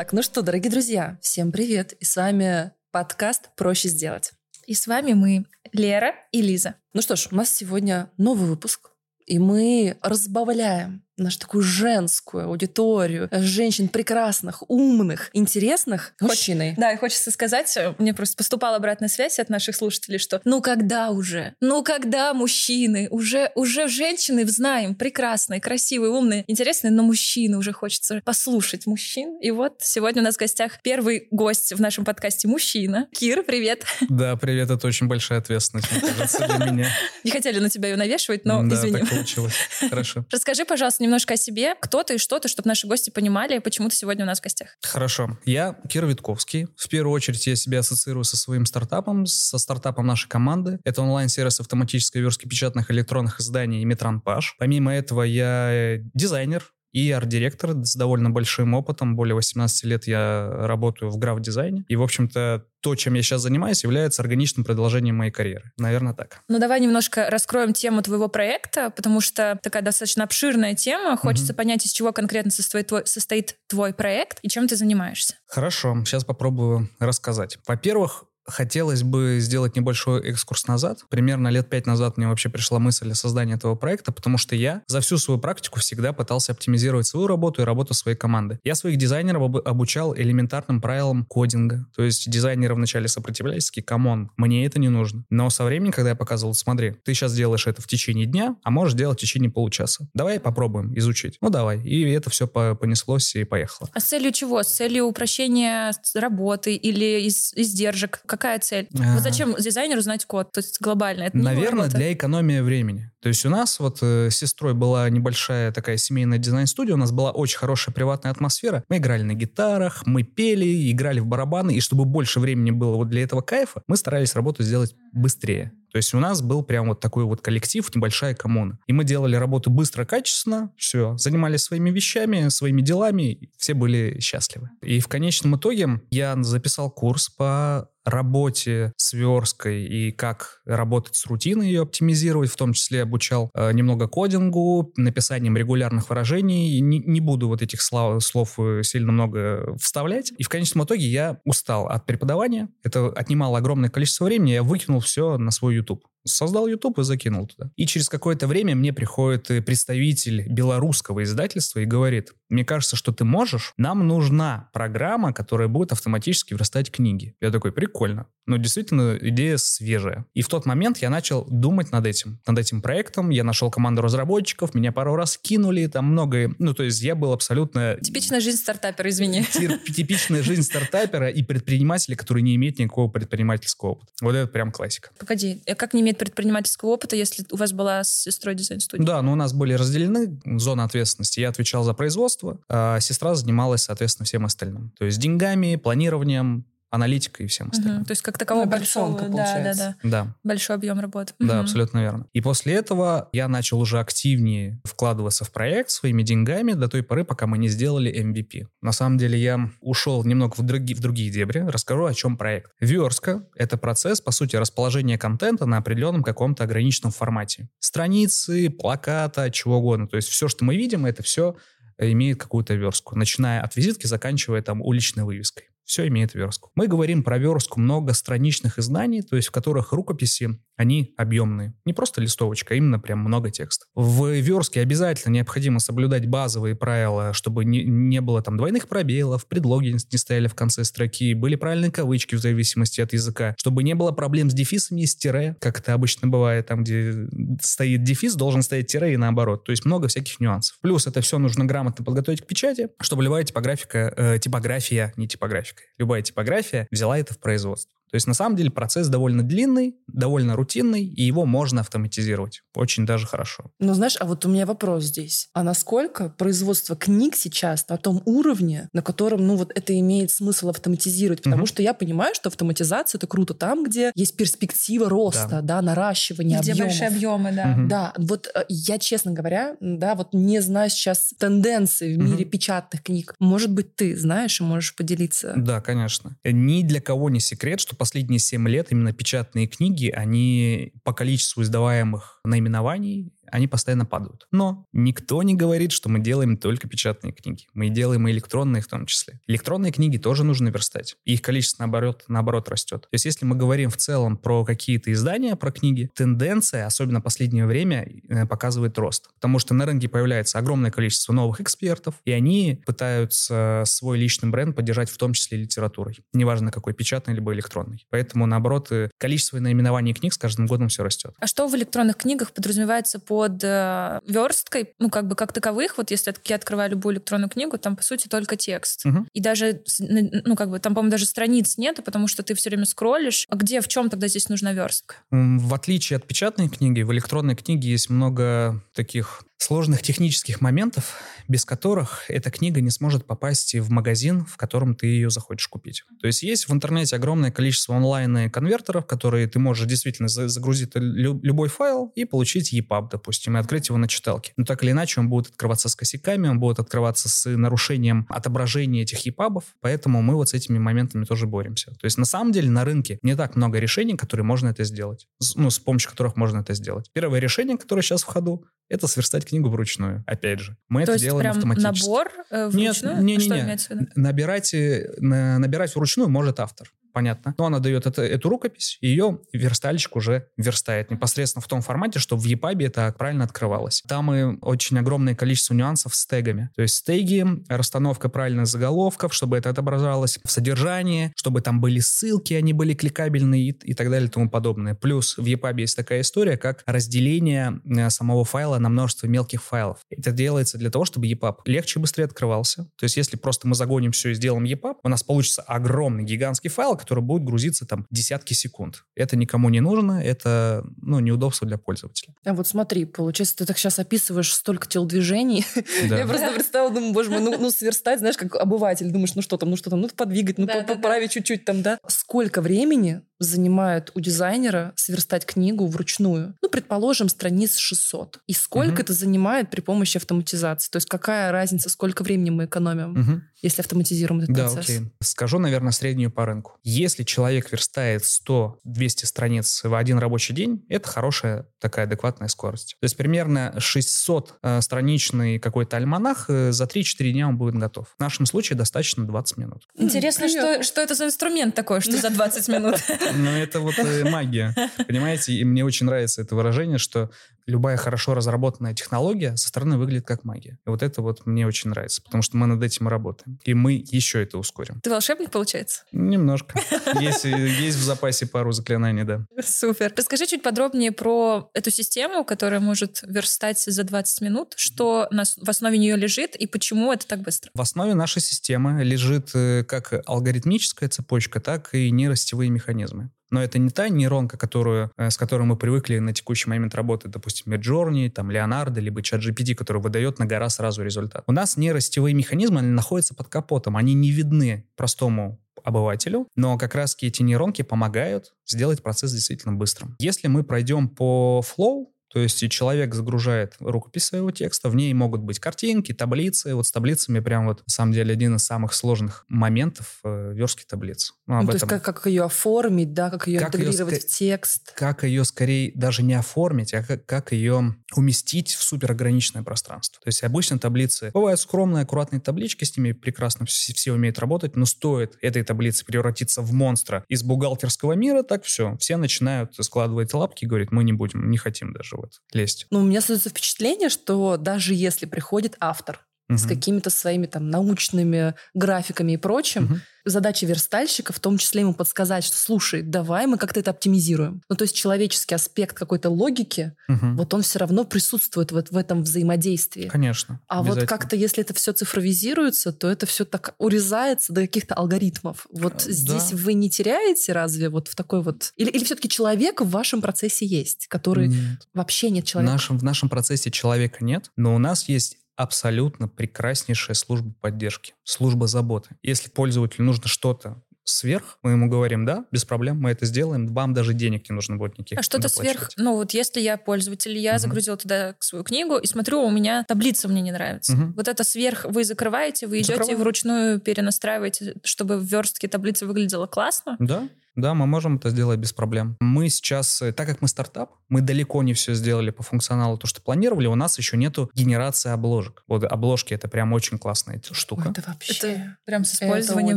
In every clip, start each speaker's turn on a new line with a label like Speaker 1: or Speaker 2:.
Speaker 1: Так, ну что, дорогие друзья, всем привет. И с вами подкаст «Проще сделать».
Speaker 2: И с вами мы, Лера и Лиза.
Speaker 1: Ну что ж, у нас сегодня новый выпуск, и мы разбавляем нашу такую женскую аудиторию, женщин прекрасных, умных, интересных мужчиной.
Speaker 2: Да, и хочется сказать, э, мне просто поступала обратная связь от наших слушателей, что ну когда уже? Ну когда мужчины? Уже, уже женщины знаем, прекрасные, красивые, умные, интересные, но мужчины уже хочется послушать мужчин. И вот сегодня у нас в гостях первый гость в нашем подкасте мужчина. Кир, привет.
Speaker 3: Да, привет, это очень большая ответственность, мне кажется, для меня.
Speaker 2: Не хотели на тебя ее навешивать, но
Speaker 3: да,
Speaker 2: извини.
Speaker 3: так получилось. Хорошо.
Speaker 2: Расскажи, пожалуйста, немножко о себе, кто ты и что ты, чтобы наши гости понимали, почему ты сегодня у нас в гостях.
Speaker 3: Хорошо. Я Кир Витковский. В первую очередь я себя ассоциирую со своим стартапом, со стартапом нашей команды. Это онлайн-сервис автоматической верстки печатных электронных изданий Метран Паш. Помимо этого я дизайнер, и арт-директор с довольно большим опытом. Более 18 лет я работаю в граф-дизайне. И, в общем-то, то, чем я сейчас занимаюсь, является органичным продолжением моей карьеры. Наверное, так.
Speaker 2: Ну, давай немножко раскроем тему твоего проекта, потому что такая достаточно обширная тема. Хочется mm-hmm. понять, из чего конкретно состоит твой, состоит твой проект и чем ты занимаешься.
Speaker 3: Хорошо, сейчас попробую рассказать. Во-первых, Хотелось бы сделать небольшой экскурс назад. Примерно лет пять назад мне вообще пришла мысль о создании этого проекта, потому что я за всю свою практику всегда пытался оптимизировать свою работу и работу своей команды. Я своих дизайнеров об- обучал элементарным правилам кодинга. То есть дизайнеры вначале сопротивлялись, такие, come on, мне это не нужно. Но со временем, когда я показывал, смотри, ты сейчас делаешь это в течение дня, а можешь делать в течение получаса. Давай попробуем изучить. Ну давай. И это все понеслось и поехало.
Speaker 2: А с целью чего? С целью упрощения работы или из издержек? Как какая цель? А... Вот зачем дизайнеру знать код? То есть глобально это
Speaker 3: Наверное, для экономии времени. То есть у нас вот э, с сестрой была небольшая такая семейная дизайн-студия, у нас была очень хорошая приватная атмосфера. Мы играли на гитарах, мы пели, играли в барабаны, и чтобы больше времени было вот для этого кайфа, мы старались работу сделать быстрее. То есть у нас был прям вот такой вот коллектив, небольшая коммуна. И мы делали работу быстро, качественно, все, занимались своими вещами, своими делами, все были счастливы. И в конечном итоге я записал курс по работе с версткой и как работать с рутиной ее оптимизировать, в том числе обучал э, немного кодингу, написанием регулярных выражений. Не, не буду вот этих слов, слов э, сильно много вставлять. И в конечном итоге я устал от преподавания. Это отнимало огромное количество времени. Я выкинул все на свой YouTube. Создал YouTube и закинул туда. И через какое-то время мне приходит э, представитель белорусского издательства и говорит, мне кажется, что ты можешь, нам нужна программа, которая будет автоматически вырастать книги. Я такой, прикольно. Но действительно идея свежая. И в тот момент я начал думать над этим, над этим проектом. Я нашел команду разработчиков, меня пару раз кинули, там многое. Ну, то есть я был абсолютно...
Speaker 2: Типичная жизнь стартапера, извини.
Speaker 3: Типичная жизнь стартапера и предпринимателя, который не имеет никакого предпринимательского опыта. Вот это прям классика.
Speaker 2: Погоди, а как не имеет предпринимательского опыта, если у вас была с сестрой дизайн-студия?
Speaker 3: Да, но у нас были разделены зоны ответственности. Я отвечал за производство, а сестра занималась, соответственно, всем остальным. То есть деньгами, планированием, аналитика и всем остальным.
Speaker 2: Угу, то есть как такового ну, большого, да, да, да,
Speaker 3: да.
Speaker 2: Большой объем работы.
Speaker 3: Да, угу. абсолютно верно. И после этого я начал уже активнее вкладываться в проект своими деньгами до той поры, пока мы не сделали MVP. На самом деле я ушел немного в, други, в другие дебри. Расскажу, о чем проект. Верстка — это процесс, по сути, расположения контента на определенном каком-то ограниченном формате. Страницы, плаката, чего угодно. То есть все, что мы видим, это все имеет какую-то верстку, начиная от визитки, заканчивая там уличной вывеской все имеет верстку. Мы говорим про верстку многостраничных изданий, то есть в которых рукописи, они объемные. Не просто листовочка, а именно прям много текста. В верстке обязательно необходимо соблюдать базовые правила, чтобы не, не было там двойных пробелов, предлоги не стояли в конце строки, были правильные кавычки в зависимости от языка, чтобы не было проблем с дефисами и с тире, как это обычно бывает, там, где стоит дефис, должен стоять тире и наоборот. То есть много всяких нюансов. Плюс это все нужно грамотно подготовить к печати, чтобы любая типографика, э, типография, не типографика, любая типография взяла это в производство. То есть на самом деле процесс довольно длинный, довольно рутинный, и его можно автоматизировать. Очень даже хорошо.
Speaker 1: Ну, знаешь, а вот у меня вопрос здесь. А насколько производство книг сейчас на том уровне, на котором, ну, вот это имеет смысл автоматизировать? Потому угу. что я понимаю, что автоматизация — это круто там, где есть перспектива роста, да, да наращивания
Speaker 2: где
Speaker 1: объемов.
Speaker 2: большие объемы, да.
Speaker 1: Угу. Да, вот э, я, честно говоря, да, вот не знаю сейчас тенденции в мире угу. печатных книг. Может быть, ты знаешь и можешь поделиться?
Speaker 3: Да, конечно. Ни для кого не секрет, что последние 7 лет именно печатные книги, они по количеству издаваемых наименований, они постоянно падают. Но никто не говорит, что мы делаем только печатные книги. Мы делаем и электронные в том числе. Электронные книги тоже нужно верстать. их количество, наоборот, наоборот растет. То есть если мы говорим в целом про какие-то издания, про книги, тенденция, особенно последнее время, э, показывает рост. Потому что на рынке появляется огромное количество новых экспертов, и они пытаются свой личный бренд поддержать в том числе литературой. Неважно, какой, печатный либо электронный. Поэтому, наоборот, э, количество наименований книг с каждым годом все растет.
Speaker 2: А что в электронных книгах подразумевается под э, версткой? Ну, как бы как таковых, вот если я открываю любую электронную книгу, там, по сути, только текст.
Speaker 3: Угу.
Speaker 2: И даже, ну, как бы, там, по-моему, даже страниц нет, потому что ты все время скроллишь. А где, в чем тогда здесь нужна верстка?
Speaker 3: В отличие от печатной книги, в электронной книге есть много таких сложных технических моментов, без которых эта книга не сможет попасть в магазин, в котором ты ее захочешь купить. То есть есть в интернете огромное количество онлайн-конвертеров, которые ты можешь действительно загрузить любой файл и получить EPUB, допустим, и открыть его на читалке. Но так или иначе он будет открываться с косяками, он будет открываться с нарушением отображения этих EPUB, поэтому мы вот с этими моментами тоже боремся. То есть на самом деле на рынке не так много решений, которые можно это сделать, ну, с помощью которых можно это сделать. Первое решение, которое сейчас в ходу, это сверстать книгу вручную, опять же. Мы
Speaker 2: То
Speaker 3: это делаем
Speaker 2: прям
Speaker 3: автоматически.
Speaker 2: набор э, вручную?
Speaker 3: Нет, не, не, не.
Speaker 2: виду?
Speaker 3: Набирать, на- набирать вручную может автор понятно. Но она дает это, эту рукопись, и ее верстальщик уже верстает непосредственно в том формате, что в EPUB это правильно открывалось. Там и очень огромное количество нюансов с тегами. То есть теги, расстановка правильных заголовков, чтобы это отображалось в содержании, чтобы там были ссылки, они были кликабельные и, и так далее и тому подобное. Плюс в EPUB есть такая история, как разделение э, самого файла на множество мелких файлов. Это делается для того, чтобы EPUB легче и быстрее открывался. То есть если просто мы загоним все и сделаем EPUB, у нас получится огромный гигантский файл, который будет грузиться там десятки секунд. Это никому не нужно, это ну, неудобство для пользователя.
Speaker 1: А вот смотри, получается, ты так сейчас описываешь столько телодвижений.
Speaker 3: Да.
Speaker 1: Я просто представила, думаю, боже мой, ну, ну сверстать, знаешь, как обыватель, думаешь, ну что там, ну что там, ну подвигать, ну
Speaker 2: Да, да,
Speaker 1: поправить чуть-чуть там, да. Сколько времени занимает у дизайнера сверстать книгу вручную? Ну, предположим, страниц 600. И сколько
Speaker 3: Мгм.
Speaker 1: это занимает при помощи автоматизации? То есть какая разница, сколько времени мы экономим,
Speaker 3: Мгм.
Speaker 1: если автоматизируем этот
Speaker 3: Да,
Speaker 1: процесс?
Speaker 3: окей. Скажу, наверное, среднюю по рынку. Если человек верстает 100-200 страниц в один рабочий день, это хорошая такая адекватная скорость. То есть примерно 600-страничный какой-то альманах э, за 3-4 дня он будет готов. В нашем случае достаточно 20 минут.
Speaker 2: Интересно, что, что это за инструмент такой, что за 20 минут?
Speaker 3: Но это вот э, магия, понимаете? И мне очень нравится это выражение, что любая хорошо разработанная технология со стороны выглядит как магия. И вот это вот мне очень нравится, потому что мы над этим работаем. И мы еще это ускорим.
Speaker 2: Ты волшебник, получается?
Speaker 3: Немножко. Есть, есть в запасе пару заклинаний, да.
Speaker 2: Супер. Расскажи чуть подробнее про эту систему, которая может верстать за 20 минут, что нас- в основе нее лежит и почему это так быстро.
Speaker 3: В основе нашей системы лежит э, как алгоритмическая цепочка, так и нейросетевые механизмы. Но это не та нейронка, которую, э, с которой мы привыкли на текущий момент работать, допустим, Midjourney, там, Leonardo, либо ChatGPT, который выдает на гора сразу результат. У нас нейросетевые механизмы, они находятся под капотом, они не видны простому обывателю, но как раз эти нейронки помогают сделать процесс действительно быстрым. Если мы пройдем по flow, то есть человек загружает рукопись своего текста, в ней могут быть картинки, таблицы. Вот с таблицами прям вот, на самом деле, один из самых сложных моментов э, верстки таблиц. Ну, об
Speaker 1: Ну, то есть
Speaker 3: этом.
Speaker 1: как, как ее оформить, да, как ее
Speaker 3: Как
Speaker 1: интегрировать
Speaker 3: ска-
Speaker 1: в текст.
Speaker 3: Как ее скорее даже не оформить, а как, как ее уместить в суперограниченное пространство. То есть обычно таблицы бывают скромные, аккуратные таблички, с ними прекрасно все, все умеют работать, но стоит этой таблице превратиться в монстра из бухгалтерского мира, так все. Все начинают складывать лапки и говорить, мы не будем, не хотим даже вот лезть.
Speaker 1: Но у меня создается впечатление, что даже если приходит автор с
Speaker 3: Мгм.
Speaker 1: какими-то своими там научными графиками и прочим,
Speaker 3: Мгм.
Speaker 1: задача верстальщика в том числе ему подсказать, что слушай, давай мы как-то это оптимизируем. Ну, то есть человеческий аспект какой-то логики,
Speaker 3: Мгм.
Speaker 1: вот он все равно присутствует вот в этом взаимодействии.
Speaker 3: Конечно.
Speaker 1: А вот как-то, если это все цифровизируется, то это все так урезается до каких-то алгоритмов. Вот
Speaker 3: Э,
Speaker 1: здесь
Speaker 3: да.
Speaker 1: вы не теряете разве вот в такой вот... Или, или все-таки человек в вашем процессе есть, который
Speaker 3: Нет.
Speaker 1: вообще нет
Speaker 3: В
Speaker 1: человека?
Speaker 3: нашем, в нашем процессе человека нет, но у нас есть абсолютно прекраснейшая служба поддержки, служба заботы. Если пользователю нужно что-то сверх, мы ему говорим, да, без проблем, мы это сделаем, вам даже денег не нужно будет никаких
Speaker 2: А что-то сверх... Ну вот если я пользователь, я
Speaker 3: Мгм.
Speaker 2: загрузила туда свою книгу и смотрю, у меня таблица мне не нравится.
Speaker 3: Мгм.
Speaker 2: Вот это сверх вы закрываете, вы идете и
Speaker 3: Закрываем.
Speaker 2: вручную перенастраиваете, чтобы в верстке таблица выглядела классно.
Speaker 3: Да, Да, мы можем это сделать без проблем. Мы сейчас, э, так как мы стартап, мы далеко не все сделали по функционалу, то, что планировали, у нас еще нету генерации обложек. Вот обложки — это прям очень классная штука.
Speaker 1: Это вообще...
Speaker 2: Это прям с использованием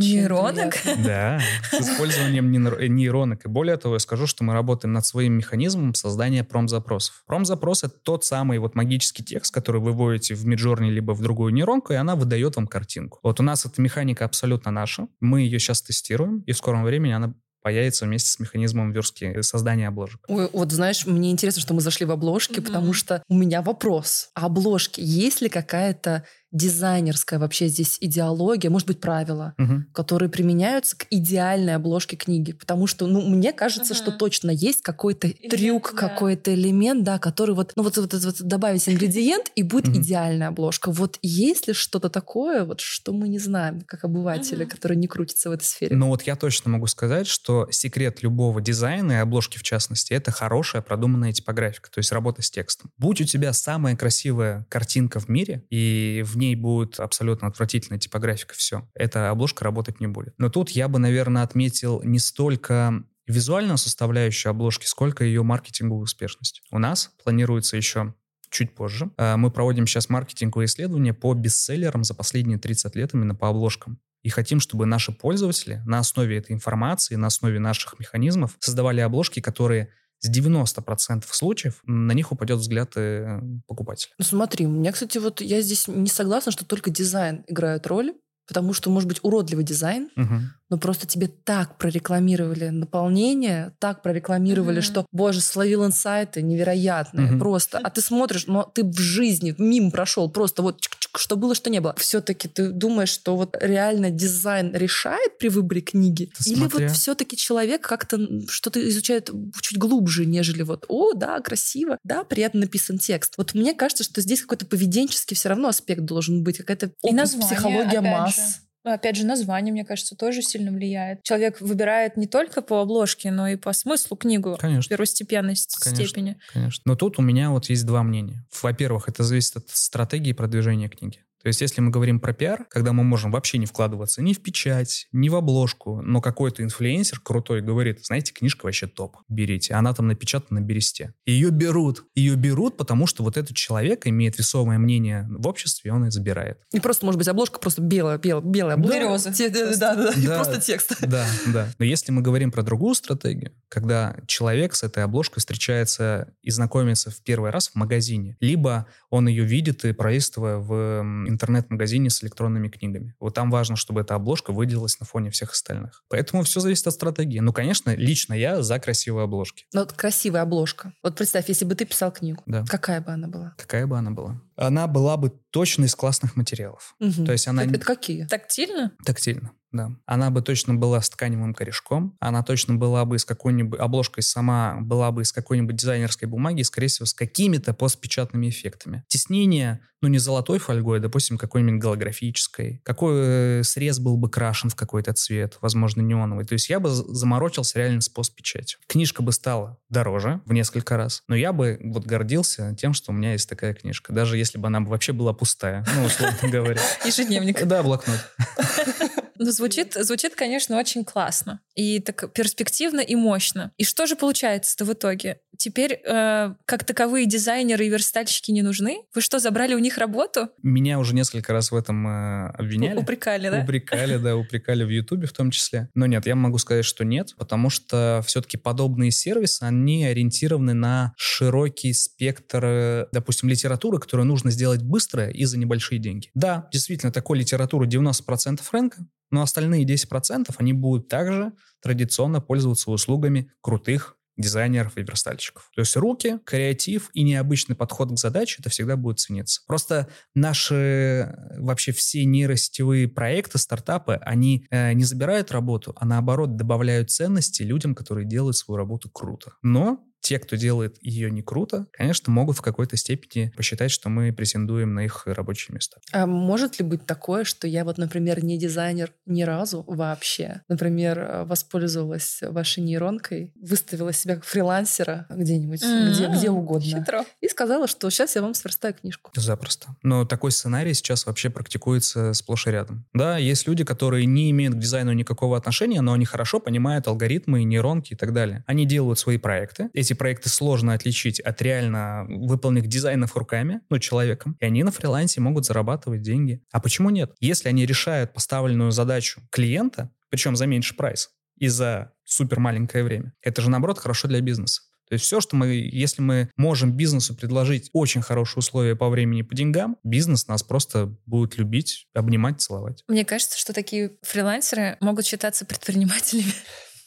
Speaker 2: нейронок.
Speaker 1: приятно.
Speaker 3: Да, с использованием э, нейронок. И более того, я скажу, что мы работаем над своим механизмом создания промзапросов. Промзапрос — это тот самый вот магический текст, который вы вводите в Midjourney либо в другую нейронку, и она выдает вам картинку. Вот у нас эта механика абсолютно наша. Мы ее сейчас тестируем, и в скором времени она появится вместе с механизмом верстки создания обложек.
Speaker 1: Ой, вот знаешь, мне интересно, что мы зашли в обложки,
Speaker 2: Мгм.
Speaker 1: потому что у меня вопрос. А обложки, есть ли какая-то дизайнерская вообще здесь идеология, может быть, правила,
Speaker 3: Мгм.
Speaker 1: которые применяются к идеальной обложке книги? Потому что, ну, мне кажется,
Speaker 2: Ага.
Speaker 1: что точно есть какой-то трюк,
Speaker 2: да.
Speaker 1: какой-то элемент, да, который вот, ну, вот, вот, вот добавить ингредиент, и будет
Speaker 3: Мгм.
Speaker 1: идеальная обложка. Вот есть ли что-то такое, вот, что мы не знаем, как обыватели,
Speaker 2: Мгм.
Speaker 1: которые не крутятся в этой сфере?
Speaker 3: Но вот я точно могу сказать, что секрет любого дизайна и обложки в частности, это хорошая продуманная типографика, то есть работа с текстом. Будь у тебя самая красивая картинка в мире, и в ней будет абсолютно отвратительная типографика, все, эта обложка работать не будет. Но тут я бы, наверное, отметил не столько визуальную составляющую обложки, сколько ее маркетинговую успешность. У нас планируется еще чуть позже. Э, Мы проводим сейчас маркетинговые исследования по бестселлерам за последние 30 лет именно по обложкам. И хотим, чтобы наши пользователи на основе этой информации, на основе наших механизмов создавали обложки, которые с 90% случаев на них упадет взгляд э, покупателя.
Speaker 1: Ну, смотри, у меня, кстати, вот я здесь не согласна, что только дизайн играет роль, потому что, может быть, уродливый дизайн,
Speaker 3: Мгм.
Speaker 1: Но просто тебе так прорекламировали наполнение, так прорекламировали,
Speaker 2: Мгм.
Speaker 1: что, боже, словил инсайты невероятные,
Speaker 3: Мгм.
Speaker 1: просто. А ты смотришь, но ты в жизни мимо прошел, просто вот чик-чик, что было, что не было. Все-таки ты думаешь, что вот реально дизайн решает при выборе книги?
Speaker 3: Да
Speaker 1: Или
Speaker 3: смотря.
Speaker 1: вот все-таки человек как-то что-то изучает чуть глубже, нежели вот, о, да, красиво, да, приятно написан текст. Вот мне кажется, что здесь какой-то поведенческий все равно аспект должен быть, какая-то
Speaker 2: И название,
Speaker 1: психология
Speaker 2: опять
Speaker 1: масс.
Speaker 2: же. Ну, Опять же, название, мне кажется, тоже сильно влияет. Человек выбирает не только по обложке, но и по смыслу книгу.
Speaker 3: Конечно.
Speaker 2: Первостепенной
Speaker 3: Конечно.
Speaker 2: степени.
Speaker 3: Конечно. Но тут у меня вот есть два мнения. Во-первых, это зависит от стратегии продвижения книги. То есть, если мы говорим про пиар, когда мы можем вообще не вкладываться ни в печать, ни в обложку, но какой-то инфлюенсер крутой говорит, знаете, книжка вообще топ, берите. Она там напечатана на бересте. Ее берут. Ее берут, потому что вот этот человек имеет весомое мнение в обществе, и он ее забирает.
Speaker 1: Не просто, может быть, обложка просто белая, белая, белая обложка.
Speaker 2: Береза.
Speaker 1: Те- да, да, да, и
Speaker 3: Да.
Speaker 1: просто текст.
Speaker 3: Да, да. Но если мы говорим про другую стратегию, когда человек с этой обложкой встречается и знакомится в первый раз в магазине, либо он ее видит и пролистывая в интернет-магазине с электронными книгами. Вот там важно, чтобы эта обложка выделилась на фоне всех остальных. Поэтому все зависит от стратегии. Ну, конечно, лично я за красивые обложки.
Speaker 1: Ну, вот красивая обложка. Вот представь, если бы ты писал книгу,
Speaker 3: Да.
Speaker 1: какая бы она была?
Speaker 3: Какая бы она была? Она была бы точно из классных материалов.
Speaker 1: Мгм.
Speaker 3: То есть она
Speaker 1: это,
Speaker 3: не-
Speaker 1: это какие?
Speaker 2: Тактильно?
Speaker 3: Тактильно, да. Она бы точно была с тканевым корешком, она точно была бы из какой-нибудь, обложкой сама была бы из какой-нибудь дизайнерской бумаги, скорее всего, с какими-то постпечатными эффектами. Теснение, ну, не золотой фольгой, а, допустим, какой-нибудь голографической. Какой э, срез был бы крашен в какой-то цвет, возможно, неоновый. То есть я бы заморочился реально с постпечатью. Книжка бы стала дороже в несколько раз, но я бы вот гордился тем, что у меня есть такая книжка, даже если бы она вообще была пустая, ну, условно говоря.
Speaker 2: Ежедневник.
Speaker 3: Да, блокнот.
Speaker 2: Ну, звучит, звучит, конечно, очень классно. И так перспективно и мощно. И что же получается-то в итоге? Теперь э, как таковые дизайнеры и верстальщики не нужны? Вы что, забрали у них работу?
Speaker 3: Меня уже несколько раз в этом э, обвиняли.
Speaker 2: Упрекали, да?
Speaker 3: Упрекали, да, упрекали в Ютубе в том числе. Но нет, я могу сказать, что нет, потому что все-таки подобные сервисы, они ориентированы на широкий спектр, э, допустим, литературы, которую нужно сделать быстро и за небольшие деньги. Да, действительно, такой литературы 90% рынка, но остальные 10% они будут также традиционно пользоваться услугами крутых дизайнеров и верстальщиков. То есть руки, креатив и необычный подход к задаче это всегда будет цениться. Просто наши э, вообще все нейросетевые проекты, стартапы, они э, не забирают работу, а наоборот добавляют ценности людям, которые делают свою работу круто. Но те, кто делает ее не круто, конечно, могут в какой-то степени посчитать, что мы претендуем на их рабочие места.
Speaker 1: А может ли быть такое, что я вот, например, не дизайнер ни разу вообще? Например, э, воспользовалась вашей нейронкой, выставила себя как фрилансера где-нибудь, mm-hmm. где, где угодно.
Speaker 2: Хитро.
Speaker 1: И сказала, что сейчас я вам сверстаю книжку.
Speaker 3: Запросто. Но такой сценарий сейчас вообще практикуется сплошь и рядом. Да, есть люди, которые не имеют к дизайну никакого отношения, но они хорошо понимают алгоритмы, нейронки и так далее. Они делают свои проекты. Эти проекты сложно отличить от реально выполненных дизайнов руками, ну, человеком. И они на фрилансе могут зарабатывать деньги. А почему нет? Если они решают поставленную задачу клиента, причем за меньший прайс, и за супер маленькое время, это же, наоборот, хорошо для бизнеса. То есть все, что мы, если мы можем бизнесу предложить очень хорошие условия по времени по деньгам, бизнес нас просто будет любить, обнимать, целовать.
Speaker 2: Мне кажется, что такие фрилансеры могут считаться предпринимателями.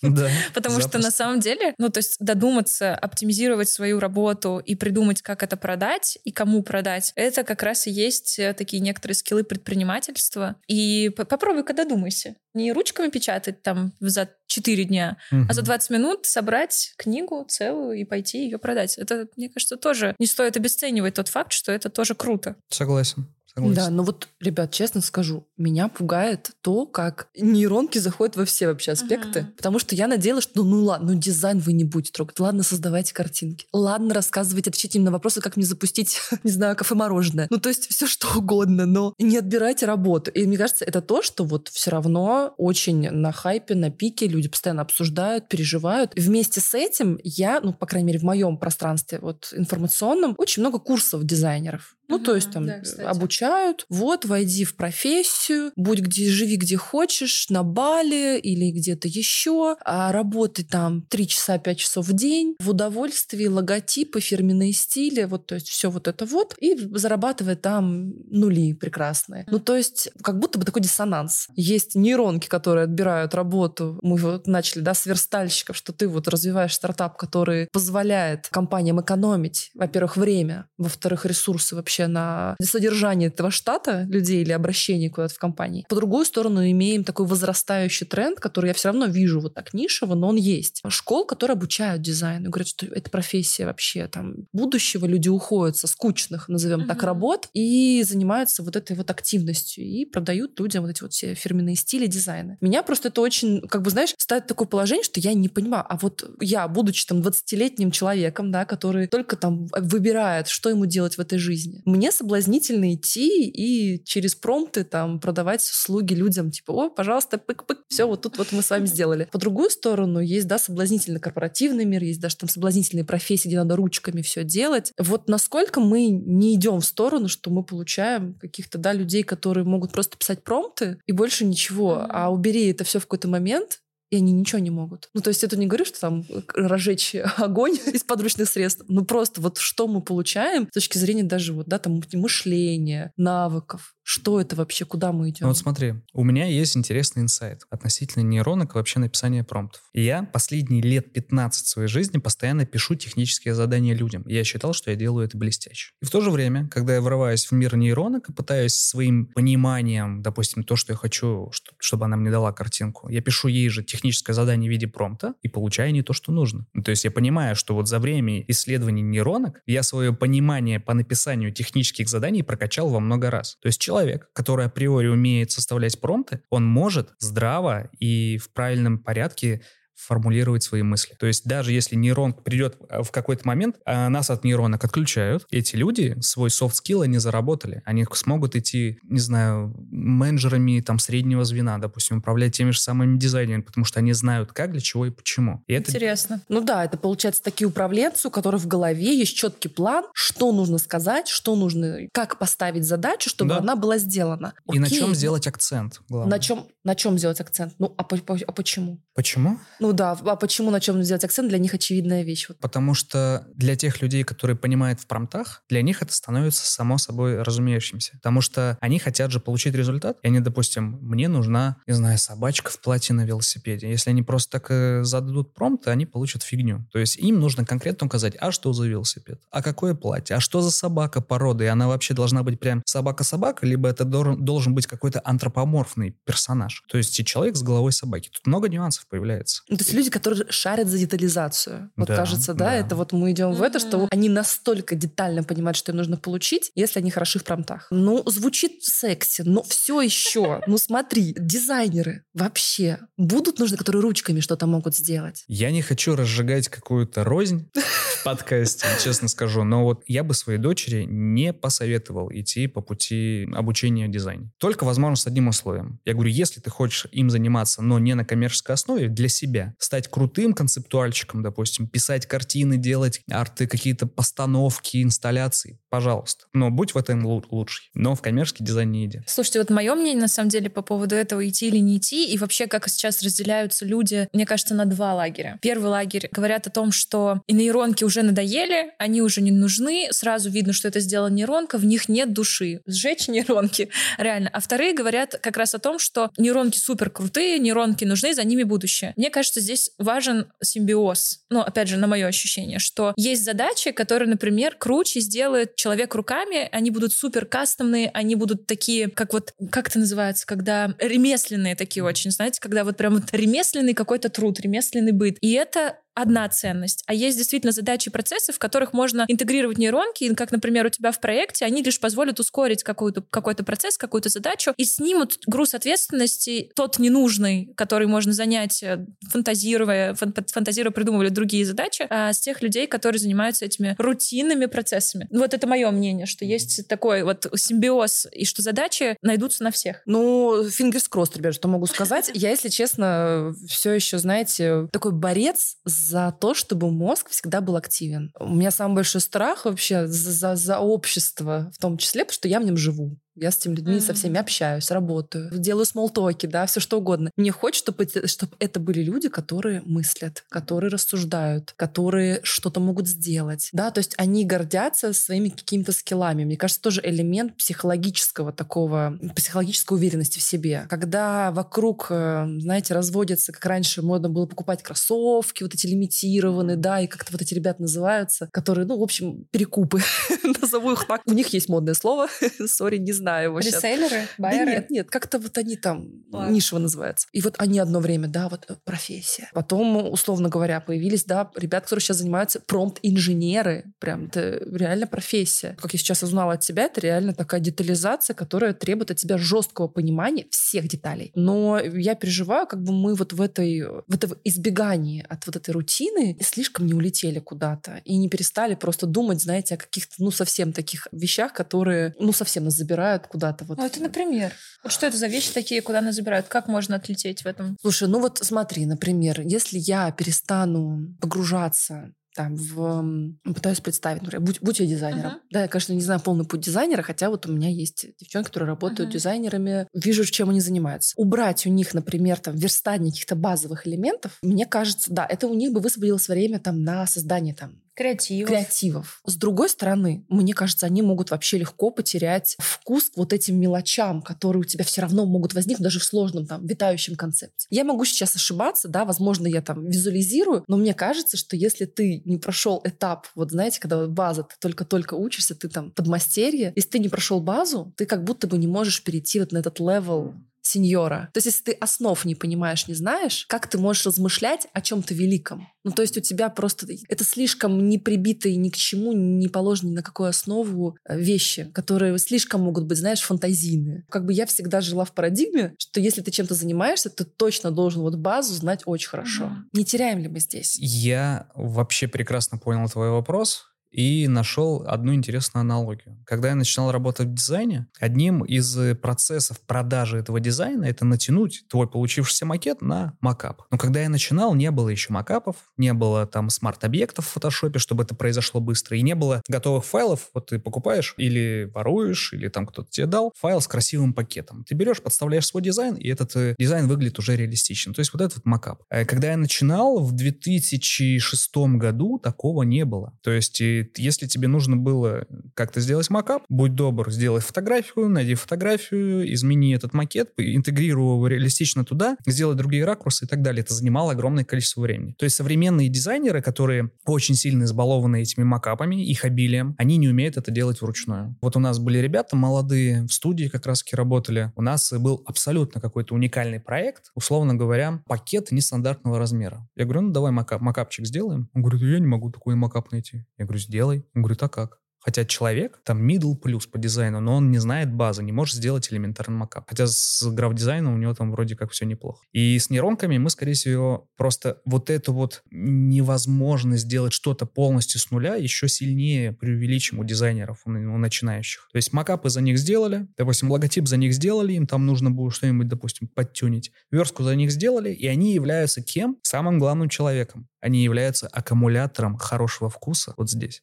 Speaker 3: Да,
Speaker 2: Потому что на самом деле, ну, то есть додуматься, оптимизировать свою работу и придумать, как это продать и кому продать, это как раз и есть э, такие некоторые скиллы предпринимательства. И попробуй-ка додумайся. Не ручками печатать там за 4 дня, угу. а за 20 минут собрать книгу целую и пойти ее продать. Это, мне кажется, тоже не стоит обесценивать тот факт, что это тоже круто.
Speaker 3: Согласен.
Speaker 1: Согласен. Да, но вот, ребят, честно скажу, меня пугает то, как нейронки заходят во все вообще аспекты. Uh-huh. Потому что я надеялась, что ну ладно, ну дизайн вы не будете трогать. Ладно, создавайте картинки. Ладно, рассказывайте, отвечайте на вопросы, как мне запустить, не знаю, кафе-мороженое. Ну то есть все что угодно, но не отбирайте работу. И мне кажется, это то, что вот все равно очень на хайпе, на пике люди постоянно обсуждают, переживают. Вместе с этим я, ну, по крайней мере, в моем пространстве вот информационном, очень много курсов дизайнеров. Ну, угу, то есть там да, обучают. Вот, войди в профессию, будь где, живи где хочешь, на Бали или где-то еще, а работай там 3 часа, 5 часов в день, в удовольствии, логотипы, фирменные стили, вот, то есть все вот это вот, и зарабатывай там нули прекрасные. Ну, то есть как будто бы такой диссонанс. Есть нейронки, которые отбирают работу. Мы вот начали, да, с верстальщиков, что ты вот развиваешь стартап, который позволяет компаниям экономить, во-первых, время, во-вторых, ресурсы вообще вообще на содержание этого штата людей или обращение куда-то в компании. По другую сторону, имеем такой возрастающий тренд, который я все равно вижу вот так нишево, но он есть. Школ, которые обучают дизайну, говорят, что это профессия вообще там будущего. Люди уходят со скучных, назовем uh-huh. так, работ и занимаются вот этой вот активностью и продают людям вот эти вот все фирменные стили дизайна. Меня просто это очень, как бы, знаешь, ставит такое положение, что я не понимаю, а вот я, будучи там 20-летним человеком, да, который только там выбирает, что ему делать в этой жизни, мне соблазнительно идти и через промпты там продавать услуги людям, типа, о, пожалуйста, пык-пык, все, вот тут вот мы с вами сделали. По другую сторону есть, да, соблазнительный корпоративный мир, есть даже там соблазнительные профессии, где надо ручками все делать. Вот насколько мы не идем в сторону, что мы получаем каких-то, да, людей, которые могут просто писать промпты и больше ничего, а убери это все в какой-то момент, и они ничего не могут. Ну, то есть это не говорю, что там э, разжечь огонь из подручных средств, ну просто вот что мы получаем с точки зрения даже вот, да, там мышления, навыков, что это вообще, куда мы идем?
Speaker 3: Ну вот смотри, у меня есть интересный инсайт относительно нейронок и вообще написания промптов. Я последние лет 15 своей жизни постоянно пишу технические задания людям. Я считал, что я делаю это блестяще. И в то же время, когда я врываюсь в мир нейронок и пытаюсь своим пониманием, допустим, то, что я хочу, чтобы она мне дала картинку, я пишу ей же техническое задание в виде промпта и получаю не то, что нужно. Ну, то есть я понимаю, что вот за время исследований нейронок я свое понимание по написанию технических заданий прокачал во много раз. То есть человек человек, который априори умеет составлять промпты, он может здраво и в правильном порядке формулировать свои мысли. То есть даже если нейрон придет э, в какой-то момент, а нас от нейронок отключают, эти люди свой soft skill они заработали. Они смогут идти, не знаю, менеджерами там среднего звена, допустим, управлять теми же самыми дизайнерами, потому что они знают как, для чего и почему. И
Speaker 2: это... Интересно.
Speaker 1: Ну да, это получается такие управленцы, у которых в голове есть четкий план, что нужно сказать, что нужно, как поставить задачу, чтобы да. она была сделана.
Speaker 3: И Окей. на чем сделать акцент,
Speaker 1: главное. На чем, на чем сделать акцент? Ну, а, по, а почему?
Speaker 3: Почему?
Speaker 1: Ну, ну да, а почему на чем сделать акцент? Для них очевидная вещь.
Speaker 3: Потому что для тех людей, которые понимают в промтах, для них это становится само собой разумеющимся. Потому что они хотят же получить результат. И они, допустим, мне нужна, не знаю, собачка в платье на велосипеде. Если они просто так э, зададут промпт, они получат фигню. То есть им нужно конкретно указать, а что за велосипед, а какое платье, а что за собака породы, и она вообще должна быть прям собака-собака, либо это должен быть какой-то антропоморфный персонаж. То есть человек с головой собаки. Тут много нюансов появляется.
Speaker 1: Ну, то есть люди, которые шарят за детализацию. Вот
Speaker 3: Да,
Speaker 1: кажется, да,
Speaker 3: да.
Speaker 1: это вот мы идем в это, что они настолько детально понимают, что им нужно получить, если они хороши в промтах. Ну, звучит секси, но все еще, ну смотри, дизайнеры вообще будут нужны, которые ручками что-то могут сделать?
Speaker 3: Я не хочу разжигать какую-то рознь в подкасте, честно скажу, но вот я бы своей дочери не посоветовал идти по пути обучения дизайну. Только, возможно, с одним условием. Я говорю, если ты хочешь им заниматься, но не на коммерческой основе, для себя, стать крутым концептуальщиком, допустим, писать картины, делать арты, какие-то постановки, инсталляции, пожалуйста. Но будь в этом лу- лучший. Но в коммерческий дизайн не иди.
Speaker 2: Слушайте, вот мое мнение на самом деле по поводу этого идти или не идти, и вообще как сейчас разделяются люди, мне кажется, на два лагеря. Первый лагерь говорят о том, что и нейронки уже надоели, они уже не нужны, сразу видно, что это сделала нейронка, в них нет души. Сжечь нейронки, реально. А вторые говорят как раз о том, что нейронки супер крутые, нейронки нужны, за ними будущее. Мне кажется, здесь важен симбиоз. Ну, опять же, на мое ощущение, что есть задачи, которые, например, круче сделает человек руками, они будут супер кастомные, они будут такие, как вот, как это называется, когда ремесленные такие очень, знаете, когда вот прям вот ремесленный какой-то труд, ремесленный быт. И это одна ценность. А есть действительно задачи и процессы, в которых можно интегрировать нейронки, и как, например, у тебя в проекте, они лишь позволят ускорить какой-то какой-то процесс, какую-то задачу, и снимут груз ответственности, тот ненужный, который можно занять, э, фантазируя, фан- фантазируя, придумывали другие задачи, а с тех людей, которые занимаются этими рутинными процессами. Вот это мое мнение, что есть такой вот симбиоз, и что задачи найдутся на всех.
Speaker 1: Ну, фингерс кросс, ребят, что могу сказать. Я, если честно, все еще, знаете, такой борец за то, чтобы мозг всегда был активен. У меня самый большой страх вообще за, за, за общество в том числе, потому что я в нем живу. Я с этими людьми со
Speaker 2: Мгм.
Speaker 1: всеми общаюсь, работаю, делаю смолтоки, да, все что угодно. Мне хочется, чтобы, это- чтобы это были люди, которые мыслят, которые рассуждают, которые что-то могут сделать. Да, то есть они гордятся своими какими-то скиллами. Мне кажется, тоже элемент психологического такого, психологической уверенности в себе. Когда вокруг, э, знаете, разводятся, как раньше модно было покупать кроссовки, вот эти лимитированные, да, и как-то вот эти ребята называются, которые, ну, в общем, перекупы. Назову их так. У них есть модное слово. Сори, не знаю его сейчас.
Speaker 2: Реселлеры,
Speaker 1: Да
Speaker 2: байеры.
Speaker 1: нет, нет, как-то вот они там,
Speaker 2: Ладно.
Speaker 1: нишево называется. И вот они одно время, да, вот э, профессия. Потом, условно говоря, появились, да, ребята, которые сейчас занимаются промпт-инженеры. Прям это реально профессия. Как я сейчас узнала от тебя, это реально такая детализация, которая требует от тебя жесткого понимания всех деталей. Но я переживаю, как бы мы вот в этой, в этом избегании от вот этой рутины слишком не улетели куда-то и не перестали просто думать, знаете, о каких-то, ну, совсем таких вещах, которые, ну, совсем нас забирают куда-то. Вот.
Speaker 2: Ну, это, например. Вот что это за вещи такие, куда нас забирают? Как можно отлететь в этом?
Speaker 1: Слушай, ну вот смотри, например, если я перестану погружаться там в... м, Пытаюсь представить, например, будь, будь я дизайнером.
Speaker 2: Мгм.
Speaker 1: Да, я, конечно, не знаю полный путь дизайнера, хотя вот у меня есть девчонки, которые работают
Speaker 2: Мгм.
Speaker 1: дизайнерами, вижу, чем они занимаются. Убрать у них, например, там, верстание каких-то базовых элементов, мне кажется, да, это у них бы высвободилось время там на создание там
Speaker 2: Креатив.
Speaker 1: креативов. С другой стороны, мне кажется, они могут вообще легко потерять вкус к вот этим мелочам, которые у тебя все равно могут возникнуть даже в сложном там витающем концепте. Я могу сейчас ошибаться, да, возможно, я там визуализирую, но мне кажется, что если ты не прошел этап, вот знаете, когда база, ты только-только учишься, ты там подмастерье, если ты не прошел базу, ты как будто бы не можешь перейти вот на этот level сеньора. То есть, если ты основ не понимаешь, не знаешь, как ты можешь размышлять о чем-то великом? Ну, то есть у тебя просто это слишком не прибитые ни к чему, не положенные на какую основу э, вещи, которые слишком могут быть, знаешь, фантазийные. Как бы я всегда жила в парадигме, что если ты чем-то занимаешься, ты точно должен вот базу знать очень хорошо.
Speaker 2: Мгм.
Speaker 1: Не теряем ли мы здесь?
Speaker 3: Я вообще прекрасно понял твой вопрос и нашел одну интересную аналогию. Когда я начинал работать в дизайне, одним из э, процессов продажи этого дизайна это натянуть твой получившийся макет на mockup. Но когда я начинал, не было еще mockup ов, не было там смарт-объектов в фотошопе, чтобы это произошло быстро, и не было готовых файлов. Вот ты покупаешь или воруешь, или там кто-то тебе дал файл с красивым пакетом. Ты берешь, подставляешь свой дизайн, и этот э, дизайн выглядит уже реалистично. То есть вот этот вот mockup. Э, Когда я начинал в 2006 году, такого не было. То есть говорит, если тебе нужно было как-то сделать макап, будь добр, сделай фотографию, найди фотографию, измени этот макет, интегрируй его реалистично туда, сделай другие ракурсы и так далее. Это занимало огромное количество времени. То есть современные дизайнеры, которые очень сильно избалованы этими макапами, их обилием, они не умеют это делать вручную. Вот у нас были ребята молодые, в студии как раз-таки работали. У нас был абсолютно какой-то уникальный проект, условно говоря, пакет нестандартного размера. Я говорю, ну давай макап, макапчик сделаем. Он говорит, я не могу такой макап найти. Я говорю, сделай. Он говорит, а как? Хотя человек, там, middle плюс по дизайну, но он не знает базы, не может сделать элементарный макап. Хотя с граф-дизайном у него там вроде как все неплохо. И с нейронками мы, скорее всего, просто вот эту вот невозможность сделать что-то полностью с нуля еще сильнее преувеличим у дизайнеров, у, начинающих. То есть макапы за них сделали, допустим, логотип за них сделали, им там нужно было что-нибудь, допустим, подтюнить. Верстку за них сделали, и они являются кем? Самым главным человеком. Они являются аккумулятором хорошего вкуса вот здесь.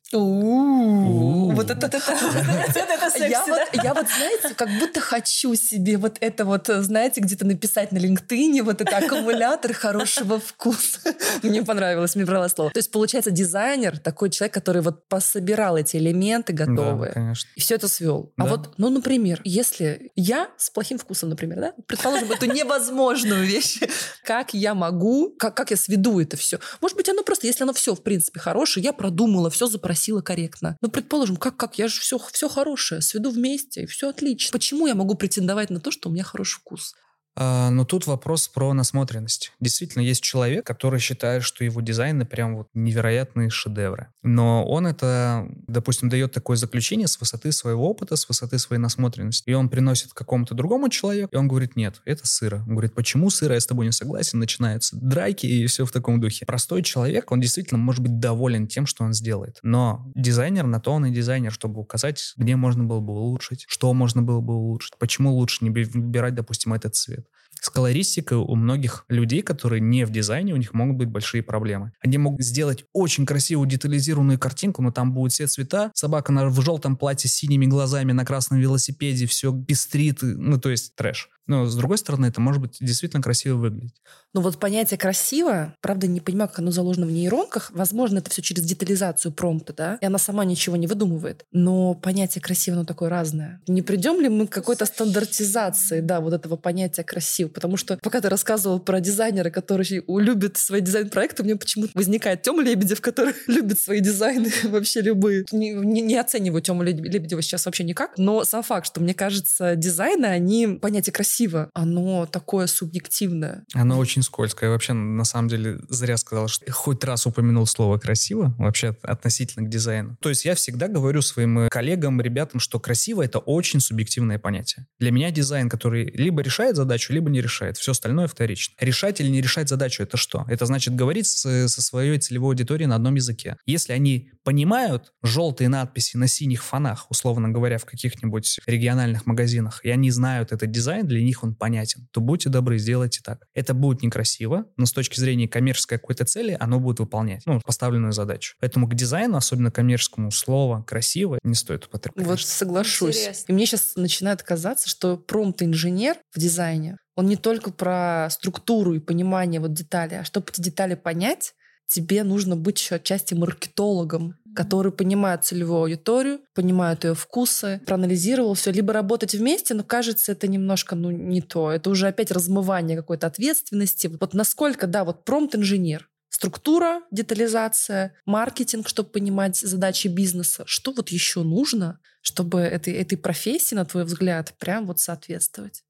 Speaker 1: Вот это... Я вот, знаете, как будто хочу себе вот это вот, знаете, где-то написать на LinkedIn, вот это аккумулятор хорошего вкуса. Мне понравилось, мне брало слово. То есть, получается, дизайнер такой человек, который вот пособирал эти элементы готовые.
Speaker 3: Да, конечно.
Speaker 1: И все это свел. А вот, ну, например, если я с плохим вкусом, например, да, предположим, эту невозможную вещь, как я могу, как, как я сведу это все? Может быть, оно просто, если оно все, в принципе, хорошее, я продумала, все запросила корректно. Ну, предположим, как, как, я же все, все хорошее, сведу вместе, и все отлично. Почему я могу претендовать на то, что у меня хороший вкус?
Speaker 3: А, но тут вопрос про насмотренность. Действительно, есть человек, который считает, что его дизайны прям вот невероятные шедевры. Но он это, допустим, дает такое заключение с высоты своего опыта, с высоты своей насмотренности. И он приносит какому-то другому человеку, и он говорит, нет, это сыро. Он говорит, почему сыро, я с тобой не согласен. Начинаются драки и все в таком духе. Простой человек, он действительно может быть доволен тем, что он сделает. Но дизайнер на то он и дизайнер, чтобы указать, где можно было бы улучшить, что можно было бы улучшить, почему лучше не выбирать, допустим, этот цвет. principe. С колористикой у многих людей, которые не в дизайне, у них могут быть большие проблемы. Они могут сделать очень красивую детализированную картинку, но там будут все цвета. Собака на, в желтом платье с синими глазами на красном велосипеде, все пестрит, ну то есть трэш. Но, с другой стороны, это может быть действительно красиво выглядеть.
Speaker 1: Ну вот понятие «красиво», правда, не понимаю, как оно заложено в нейронках. Возможно, это все через детализацию промпта, да, и она сама ничего не выдумывает. Но понятие «красиво», оно такое разное. Не придем ли мы к какой-то стандартизации, да, вот этого понятия «красиво»? Потому что пока ты рассказывал про дизайнера, который любит свои дизайн-проекты, меня почему-то возникает Тёма Лебедев, который любит свои дизайны вообще любые. Не, не, не оцениваю Тёму Лебедева сейчас вообще никак, но сам факт, что, мне кажется, дизайны, они, понятие «красиво», оно такое субъективное.
Speaker 3: Оно очень скользкое. Вообще, на самом деле, зря сказал, что хоть раз упомянул слово «красиво» вообще относительно к дизайну. То есть я всегда говорю своим коллегам, ребятам, что красиво — это очень субъективное понятие. Для меня дизайн, который либо решает задачу, либо не решает. Все остальное вторично. Решать или не решать задачу — это что? Это значит говорить с, со своей целевой аудиторией на одном языке. Если они понимают желтые надписи на синих фонах, условно говоря, в каких-нибудь региональных магазинах, и они знают этот дизайн, для них он понятен, то будьте добры, сделайте так. Это будет некрасиво, но с точки зрения коммерческой какой-то цели оно будет выполнять ну, поставленную задачу. Поэтому к дизайну, особенно коммерческому, слово «красиво» не стоит употреблять.
Speaker 1: Вот соглашусь. Интересно. И мне сейчас начинает казаться, что промпт-инженер в дизайне, он не только про структуру и понимание вот деталей, а чтобы эти детали понять, тебе нужно быть еще отчасти маркетологом, который понимает целевую аудиторию, понимает ее вкусы, проанализировал все, либо работать вместе, но кажется, это немножко ну, не то. Это уже опять размывание какой-то ответственности. Вот насколько, да, вот промпт-инженер, структура, детализация, маркетинг, чтобы понимать задачи бизнеса. Что вот еще нужно, чтобы этой, этой профессии, на твой взгляд, прям вот соответствовать?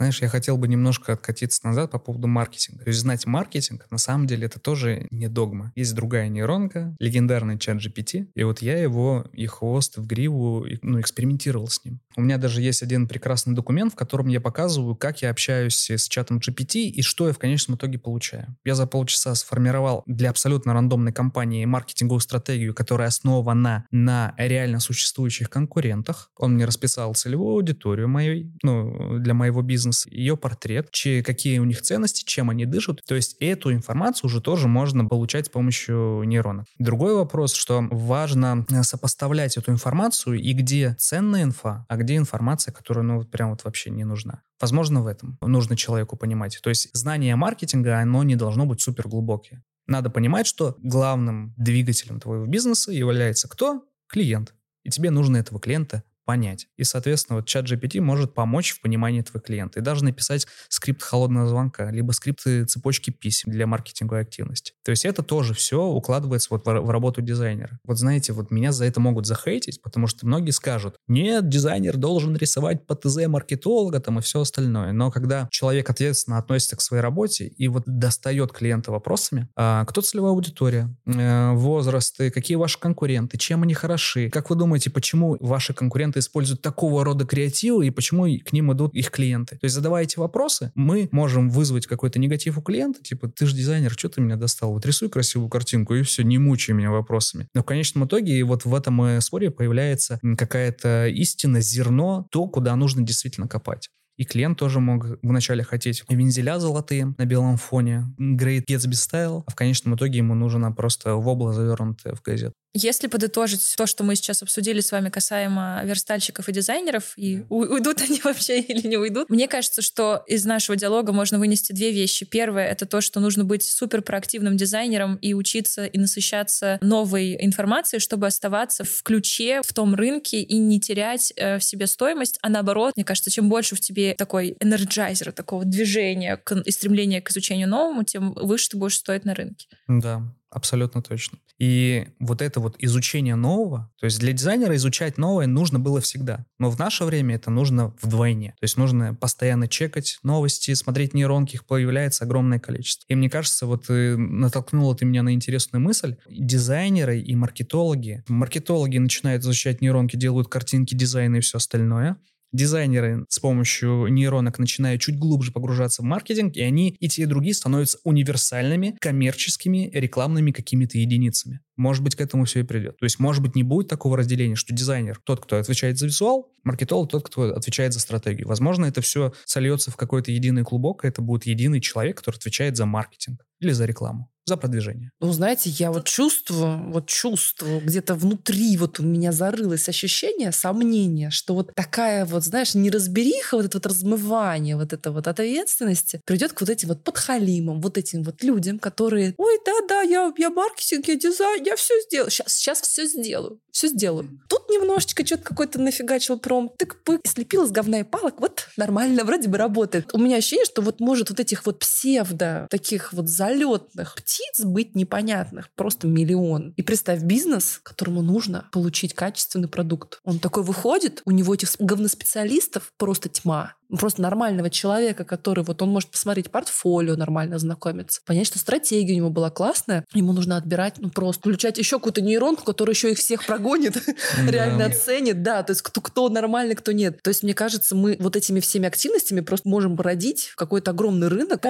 Speaker 3: Знаешь, я хотел бы немножко откатиться назад по поводу маркетинга. То есть знать маркетинг, на самом деле, это тоже не догма. Есть другая нейронка, легендарный чат GPT, и вот я его и хвост в гриву, ну, экспериментировал с ним. У меня даже есть один прекрасный документ, в котором я показываю, как я общаюсь с чатом GPT и что я в конечном итоге получаю. Я за полчаса сформировал для абсолютно рандомной компании маркетинговую стратегию, которая основана на реально существующих конкурентах. Он мне расписал целевую аудиторию моей, ну, для моего бизнеса, бизнес, ее портрет, че, какие у них ценности, чем они дышат. То есть эту информацию уже тоже можно получать с помощью нейронов. Другой вопрос, что важно э, сопоставлять эту информацию и где ценная инфа, а где информация, которая ну вот прям вот вообще не нужна. Возможно, в этом нужно человеку понимать. То есть знание маркетинга, оно не должно быть супер глубокое. Надо понимать, что главным двигателем твоего бизнеса является кто? Клиент. И тебе нужно этого клиента понять. И, соответственно, вот чат GPT может помочь в понимании твоего клиента. И даже написать скрипт холодного звонка, либо скрипты цепочки писем для маркетинговой активности. То есть это тоже все укладывается вот в, работу дизайнера. Вот знаете, вот меня за это могут захейтить, потому что многие скажут, нет, дизайнер должен рисовать по ТЗ маркетолога там и все остальное. Но когда человек ответственно относится к своей работе и вот достает клиента вопросами, а, кто целевая аудитория, э, возрасты, какие ваши конкуренты, чем они хороши, как вы думаете, почему ваши конкуренты используют такого рода креативы и почему к ним идут их клиенты. То есть задавая эти вопросы, мы можем вызвать какой-то негатив у клиента, типа, ты же дизайнер, что ты меня достал? Вот рисуй красивую картинку и все, не мучай меня вопросами. Но в конечном итоге вот в этом споре появляется какая-то истина, зерно, то, куда нужно действительно копать. И клиент тоже мог вначале хотеть вензеля золотые на белом фоне, Great Gatsby Style, а в конечном итоге ему нужно просто вобла завернутая в газету.
Speaker 2: Если подытожить то, что мы сейчас обсудили с вами касаемо верстальщиков и дизайнеров, и уйдут они вообще или не уйдут, мне кажется, что из нашего диалога можно вынести две вещи. Первое — это то, что нужно быть супер проактивным дизайнером и учиться и насыщаться новой информацией, чтобы оставаться в ключе в том рынке и не терять э, в себе стоимость, а наоборот, мне кажется, чем больше в тебе такой энерджайзер, такого движения к, и стремления к изучению новому, тем выше ты будешь стоить на рынке.
Speaker 3: Да, Абсолютно точно. И вот это вот изучение нового, то есть для дизайнера изучать новое нужно было всегда. Но в наше время это нужно вдвойне. То есть нужно постоянно чекать новости, смотреть нейронки, их появляется огромное количество. И мне кажется, вот э, натолкнула ты меня на интересную мысль. Дизайнеры и маркетологи. Маркетологи начинают изучать нейронки, делают картинки, дизайны и все остальное дизайнеры с помощью нейронок начинают чуть глубже погружаться в маркетинг, и они и те, и другие становятся универсальными, коммерческими, рекламными какими-то единицами. Может быть, к этому все и придет. То есть, может быть, не будет такого разделения, что дизайнер тот, кто отвечает за визуал, маркетолог тот, кто отвечает за стратегию. Возможно, это все сольется в какой-то единый клубок, и это будет единый человек, который отвечает за маркетинг или за рекламу за продвижение.
Speaker 1: Ну, знаете, я вот чувствую, вот чувствую, где-то внутри вот у меня зарылось ощущение, сомнение, что вот такая вот, знаешь, неразбериха, вот это вот размывание вот это вот ответственности придет к вот этим вот подхалимам, вот этим вот людям, которые, ой, да-да, я, я маркетинг, я дизайн, я все сделаю. Сейчас, сейчас все сделаю, все сделаю. Тут немножечко что-то какой-то нафигачил пром, тык-пык, слепил из говна и палок, вот нормально, вроде бы работает. У меня ощущение, что вот может вот этих вот псевдо, таких вот залетных птиц быть непонятных, просто миллион. И представь бизнес, которому нужно получить качественный продукт. Он такой выходит, у него этих говноспециалистов просто тьма просто нормального человека, который вот он может посмотреть портфолио, нормально знакомиться, понять, что стратегия у него была классная, ему нужно отбирать, ну просто включать еще какую-то нейронку, которая еще их всех прогонит, реально оценит, да, то есть кто, кто нормальный, кто нет. То есть мне кажется, мы вот этими всеми активностями просто можем породить какой-то огромный рынок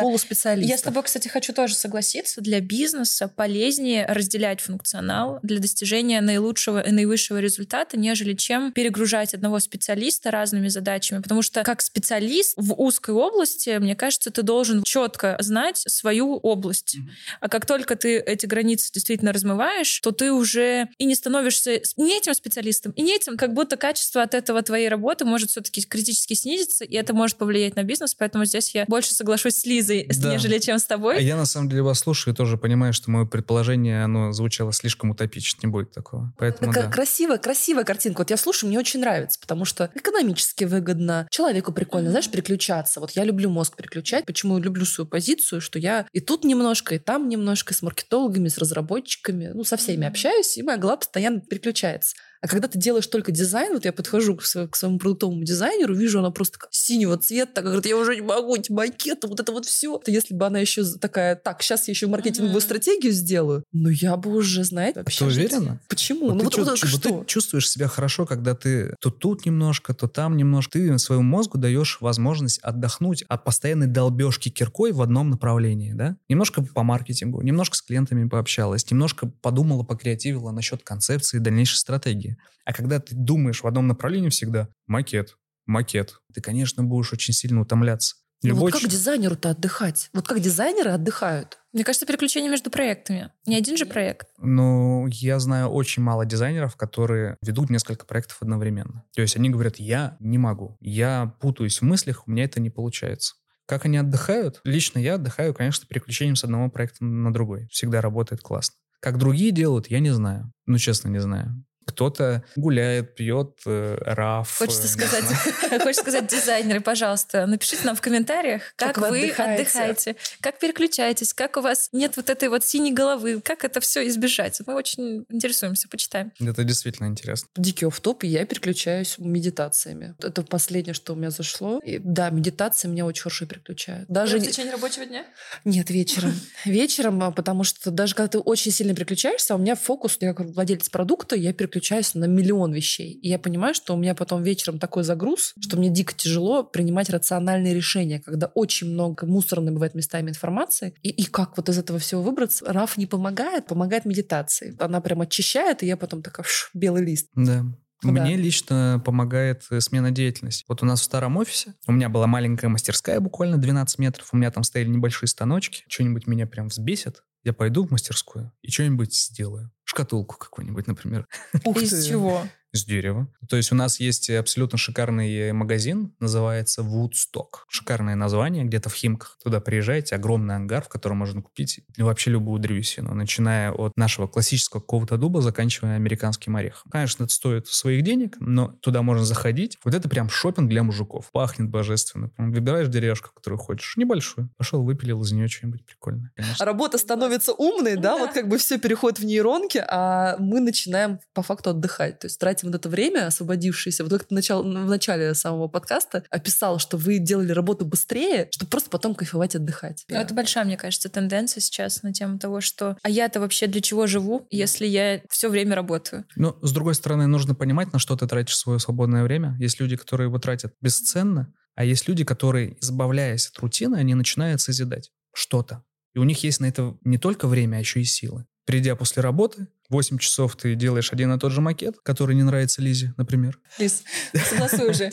Speaker 1: полуспециалистов.
Speaker 2: Я с тобой, кстати, хочу тоже согласиться. Для бизнеса полезнее разделять функционал для достижения наилучшего и наивысшего результата, нежели чем перегружать одного специалиста разными задачами задачами, потому что как специалист в узкой области, мне кажется, ты должен четко знать свою область. Mm-hmm. А как только ты эти границы действительно размываешь, то ты уже и не становишься не этим специалистом, и не этим, как будто качество от этого твоей работы может все-таки критически снизиться, и это может повлиять на бизнес, поэтому здесь я больше соглашусь с Лизой, да. нежели чем с тобой. А
Speaker 3: я на самом деле вас слушаю и тоже понимаю, что мое предположение, оно звучало слишком утопично, не будет такого. Поэтому,
Speaker 1: К-
Speaker 3: да.
Speaker 1: Красивая, красивая картинка. Вот я слушаю, мне очень нравится, потому что экономически выгодно. Человеку прикольно, знаешь, переключаться. Вот я люблю мозг переключать. Почему люблю свою позицию, что я и тут немножко, и там немножко, с маркетологами, с разработчиками, ну, со всеми общаюсь, и моя голова постоянно переключается. А когда ты делаешь только дизайн, вот я подхожу к, своему, к своему продуктовому дизайнеру, вижу, она просто синего цвета, так говорит, я уже не могу, эти макеты, вот это вот все. То если бы она еще такая, так, сейчас я еще маркетинговую uh-huh. стратегию сделаю, ну я бы уже, знаете,
Speaker 3: вообще... Ты уверена?
Speaker 1: Почему?
Speaker 3: Вот
Speaker 1: ну
Speaker 3: ты, вот, вот, что? ты чувствуешь себя хорошо, когда ты то тут немножко, то там немножко. Ты своему мозгу даешь возможность отдохнуть от постоянной долбежки киркой в одном направлении, да? Немножко по маркетингу, немножко с клиентами пообщалась, немножко подумала, покреативила насчет концепции дальнейшей стратегии. А когда ты думаешь в одном направлении всегда, макет, макет, ты, конечно, будешь очень сильно утомляться.
Speaker 1: Ну вот как дизайнеру-то отдыхать? Вот как дизайнеры отдыхают?
Speaker 2: Мне кажется, переключение между проектами. Не один же проект.
Speaker 3: Ну, я знаю очень мало дизайнеров, которые ведут несколько проектов одновременно. То есть они говорят, я не могу, я путаюсь в мыслях, у меня это не получается. Как они отдыхают? Лично я отдыхаю, конечно, переключением с одного проекта на другой. Всегда работает классно. Как другие делают, я не знаю. Ну, честно, не знаю. Кто-то гуляет, пьет э, раф.
Speaker 2: Хочется
Speaker 3: э,
Speaker 2: сказать, хочется сказать, дизайнеры, пожалуйста, напишите нам в комментариях, как,
Speaker 1: Как вы отдыхаете.
Speaker 2: отдыхаете, как переключаетесь, как у вас нет вот этой вот синей головы, как это все избежать. Мы очень интересуемся, почитаем.
Speaker 3: Это действительно интересно.
Speaker 1: Дикий офф-топ, и я переключаюсь медитациями. Это последнее, что у меня зашло. И, да, медитации меня очень хорошо переключают. Даже...
Speaker 2: в течение рабочего дня?
Speaker 1: Нет, вечером. Вечером, а, потому что даже когда ты очень сильно переключаешься, у меня фокус, я как владелец продукта, я переключаюсь на миллион вещей. И я понимаю, что у меня потом вечером такой загруз, что мне дико тяжело принимать рациональные решения, когда очень много мусорной бывает местами информации. И, и как вот из этого всего выбраться? Раф не помогает, помогает медитации. Она прям очищает, и я потом такая, «Пш, белый лист.
Speaker 3: Да.
Speaker 1: Да.
Speaker 3: Мне лично помогает э, смена деятельности. Вот у нас в старом офисе, у меня была маленькая мастерская, буквально 12 метров, у меня там стояли небольшие станочки, что-нибудь меня прям взбесит, я пойду в мастерскую и что-нибудь сделаю. Шкатулку какую-нибудь, например.
Speaker 1: Ух
Speaker 2: Из
Speaker 1: ты.
Speaker 2: чего?
Speaker 3: Из дерева. То есть у нас есть абсолютно шикарный магазин, называется Woodstock. Шикарное название, где-то в Химках. Туда приезжаете, огромный ангар, в котором можно купить вообще любую древесину, начиная от нашего классического какого-то дуба, заканчивая американским орехом. Конечно, это стоит своих денег, но туда можно заходить. Вот это прям шопинг для мужиков. Пахнет божественно. Выбираешь деревушку, которую хочешь. Небольшую. Пошел, выпилил из нее что-нибудь прикольное. Конечно.
Speaker 1: Работа становится умной, да,
Speaker 2: Да.
Speaker 1: вот как бы все переходит в нейронки, а мы начинаем по факту отдыхать. То есть тратим вот это время, освободившееся. Вот как ты начал, в начале самого подкаста описал, что вы делали работу быстрее, чтобы просто потом кайфовать и отдыхать.
Speaker 2: Ну, Это большая, мне кажется, тенденция сейчас на тему того, что а я-то вообще для чего живу, если я все время работаю?
Speaker 3: Но, с другой стороны, нужно понимать, на что ты тратишь свое свободное время. Есть люди, которые его тратят бесценно, а есть люди, которые, избавляясь от рутины, они начинают созидать что-то. И у них есть на это не только время, а еще и силы. Придя после работы, 8 часов ты делаешь один и тот же макет, который не нравится Лизе, например.
Speaker 2: Лиз, согласуй уже.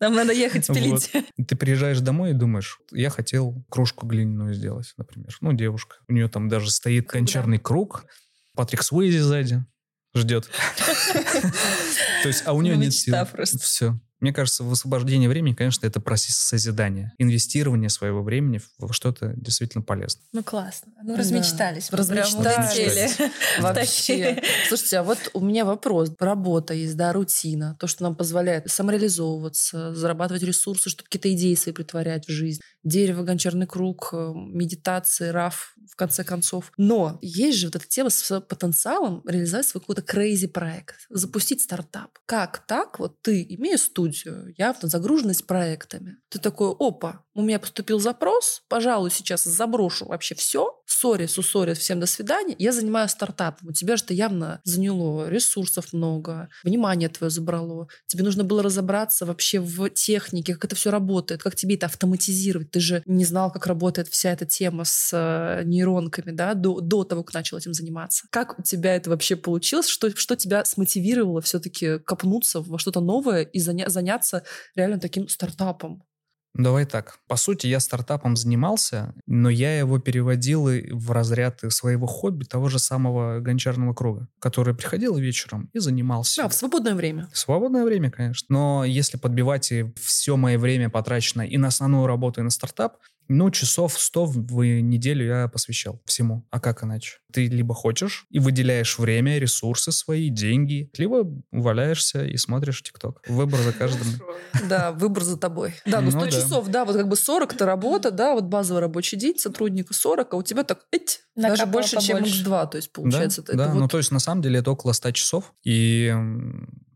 Speaker 2: Нам надо ехать пилить.
Speaker 3: И ты приезжаешь домой и думаешь, я хотел кружку глиняную сделать, например. Ну, девушка. У нее там даже стоит гончарный круг. Патрик Суэйзи сзади ждет. То есть, а у нее нет сил. Все. Мне кажется, высвобождение времени, конечно, это процесс созидания. Инвестирование своего времени во что-то действительно полезное.
Speaker 2: Ну классно. Ну
Speaker 1: Да.
Speaker 2: размечтались. прям
Speaker 1: Размечтались. Вообще. Слушайте, а вот у меня вопрос. Работа есть, да, рутина. То, что нам позволяет самореализовываться, зарабатывать ресурсы, чтобы какие-то идеи свои притворять в жизнь. Дерево, гончарный круг, э, медитации, раф, в конце концов. Но есть же вот эта тема с потенциалом реализовать свой какой-то crazy проект, запустить стартап. Как так? Вот ты, имея студию, явно загруженность проектами, ты такой, опа, у меня поступил запрос, пожалуй, сейчас заброшу вообще все, сори, сусори, всем до свидания, я занимаюсь стартапом. У тебя же это явно заняло ресурсов много, внимание твое забрало. Тебе нужно было разобраться вообще в технике, как это все работает, как тебе это автоматизировать. Ты же не знал, как работает вся эта тема с э, нейронками, да, до, до того, как начал этим заниматься. Как у тебя это вообще получилось? Что, что тебя смотивировало все-таки копнуться во что-то новое и заня- заняться реально таким стартапом?
Speaker 3: Давай так. По сути, я стартапом занимался, но я его переводил в разряд своего хобби, того же самого гончарного круга, который приходил вечером и занимался.
Speaker 1: Да, в свободное время.
Speaker 3: В Свободное время, конечно. Но если подбивать и все мое время потраченное и на основную работу, и на стартап, ну, часов 100 в неделю я посвящал всему. А как иначе? Ты либо хочешь и выделяешь время, ресурсы свои, деньги, либо валяешься и смотришь ТикТок. Выбор за каждым.
Speaker 1: Да, выбор за тобой. Да, ну 100
Speaker 3: Ну да.
Speaker 1: часов, да, вот как бы 40 это работа, да, вот базовый рабочий день сотрудника 40, а у тебя так, эть, даже больше, чем
Speaker 2: побольше.
Speaker 1: X2, то есть получается.
Speaker 3: да,
Speaker 1: это
Speaker 3: да.
Speaker 1: вот-
Speaker 3: ну то есть на самом деле это около 100 часов, и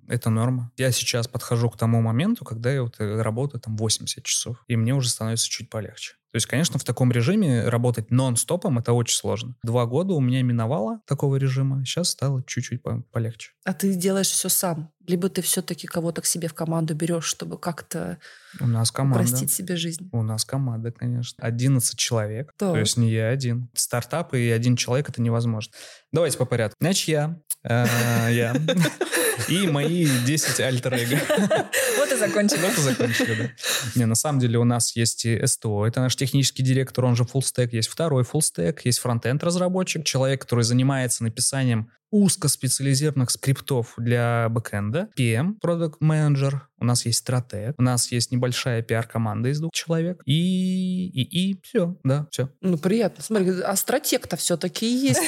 Speaker 3: это норма. Я сейчас подхожу к тому моменту, когда я вот э, работаю там 80 часов, и мне уже становится чуть полегче. То есть, конечно, в таком режиме работать нон-стопом это очень сложно. Два года у меня миновало такого режима, сейчас стало чуть-чуть по- полегче.
Speaker 1: А ты делаешь все сам? Либо ты все-таки кого-то к себе в команду берешь, чтобы как-то
Speaker 3: У нас команда.
Speaker 1: упростить себе жизнь?
Speaker 3: У нас команда, конечно. 11 человек.
Speaker 1: Так.
Speaker 3: То есть не я один. Стартап и один человек это невозможно. Давайте по порядку. Значит, я. э, Я. И мои 10 альтер эго.
Speaker 2: Вот и закончили.
Speaker 3: Вот и закончили, да. Не, на самом деле у нас есть и СТО, это наш технический директор, он же stack, есть второй stack, есть фронтенд разработчик, человек, который занимается написанием узкоспециализированных скриптов для бэкэнда, PM, Product Manager, у нас есть стратег, у нас есть небольшая пиар-команда из двух человек, и, и, и все, да, все.
Speaker 1: Ну, приятно. Смотри, а стратег-то все-таки есть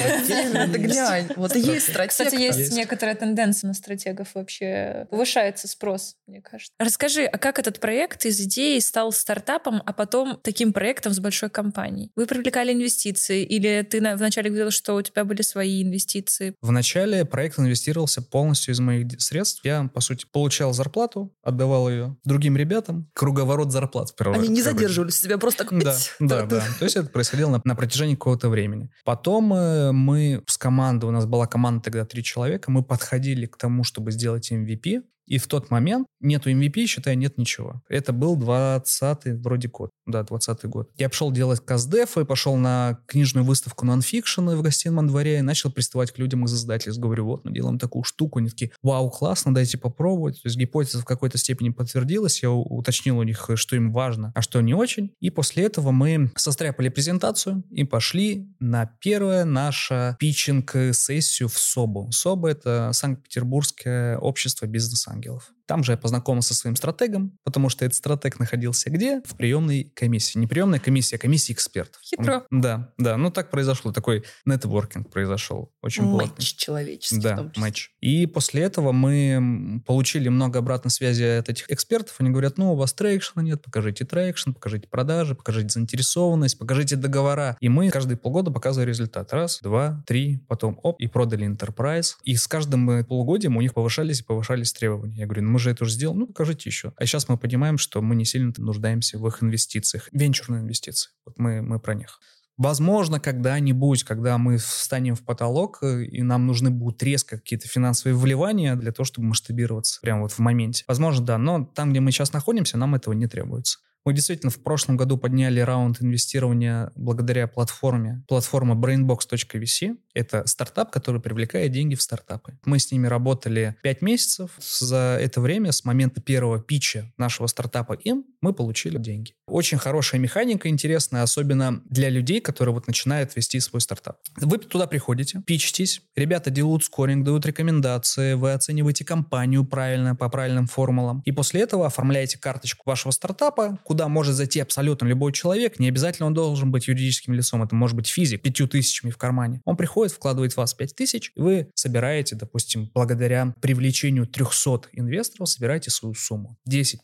Speaker 1: глянь, вот есть стратег.
Speaker 2: Кстати, есть некоторая тенденция на стратегов вообще. Повышается спрос, мне кажется. Расскажи, а как этот проект из идеи стал стартапом, а потом таким проектом с большой компанией? Вы привлекали инвестиции или ты вначале говорил, что у тебя были свои инвестиции?
Speaker 3: Вначале проект инвестировался полностью из моих средств. Я, по сути, получал зарплату, отдавал ее другим ребятам. Круговорот зарплат.
Speaker 1: Они не задерживались себя просто так...
Speaker 3: Да, да, да. То есть это происходило на, на протяжении какого-то времени. Потом э, мы с командой, у нас была команда тогда три человека, мы подходили к тому, чтобы сделать MVP. И в тот момент нету MVP, считай, нет ничего. Это был 20-й вроде год. Да, 20 год. Я пошел делать каздеф и пошел на книжную выставку нонфикшн в гостином дворе и начал приставать к людям из издательств. Говорю, вот, мы делаем такую штуку. Они такие, вау, классно, дайте попробовать. То есть гипотеза в какой-то степени подтвердилась. Я уточнил у них, что им важно, а что не очень. И после этого мы состряпали презентацию и пошли на первое наше питчинг-сессию в СОБу. СОБа — это Санкт-Петербургское общество бизнес-ангелов. Там же я познакомился со своим стратегом, потому что этот стратег находился где? В приемной комиссии. Не приемная комиссия, а комиссия экспертов.
Speaker 2: Хитро.
Speaker 3: Он, да, да. Ну, так произошло. Такой нетворкинг произошел. Очень
Speaker 1: матч
Speaker 3: плотный.
Speaker 1: человеческий.
Speaker 3: Да, матч. И после этого мы получили много обратной связи от этих экспертов. Они говорят, ну, у вас traction а нет, покажите traction, покажите продажи, покажите заинтересованность, покажите договора. И мы каждые полгода показывали результат. Раз, два, три, потом оп, и продали Enterprise. И с каждым полугодием у них повышались и повышались требования. Я говорю, ну, мы же это уже сделали, ну, покажите еще. А сейчас мы понимаем, что мы не сильно нуждаемся в их инвестициях. Венчурные инвестиции. Вот мы, мы про них. Возможно, когда-нибудь, когда мы встанем в потолок, э, и нам нужны будут резко какие-то финансовые вливания для того, чтобы масштабироваться прямо вот в моменте. Возможно, да, но там, где мы сейчас находимся, нам этого не требуется. Мы действительно в прошлом году подняли раунд инвестирования благодаря платформе. Платформа brainbox.vc. Это стартап, который привлекает деньги в стартапы. Мы с ними работали 5 месяцев. За это время, с момента первого питча нашего стартапа им, мы получили деньги. Очень хорошая механика, интересная, особенно для людей, которые вот начинают вести свой стартап. Вы туда приходите, пичтесь, ребята делают скоринг, дают рекомендации, вы оцениваете компанию правильно, по правильным формулам. И после этого оформляете карточку вашего стартапа, куда может зайти абсолютно любой человек. Не обязательно он должен быть юридическим лицом, это может быть физик, пятью тысячами в кармане. Он приходит, вкладывает в вас пять тысяч, и вы собираете, допустим, благодаря привлечению 300 инвесторов, собираете свою сумму. 10-15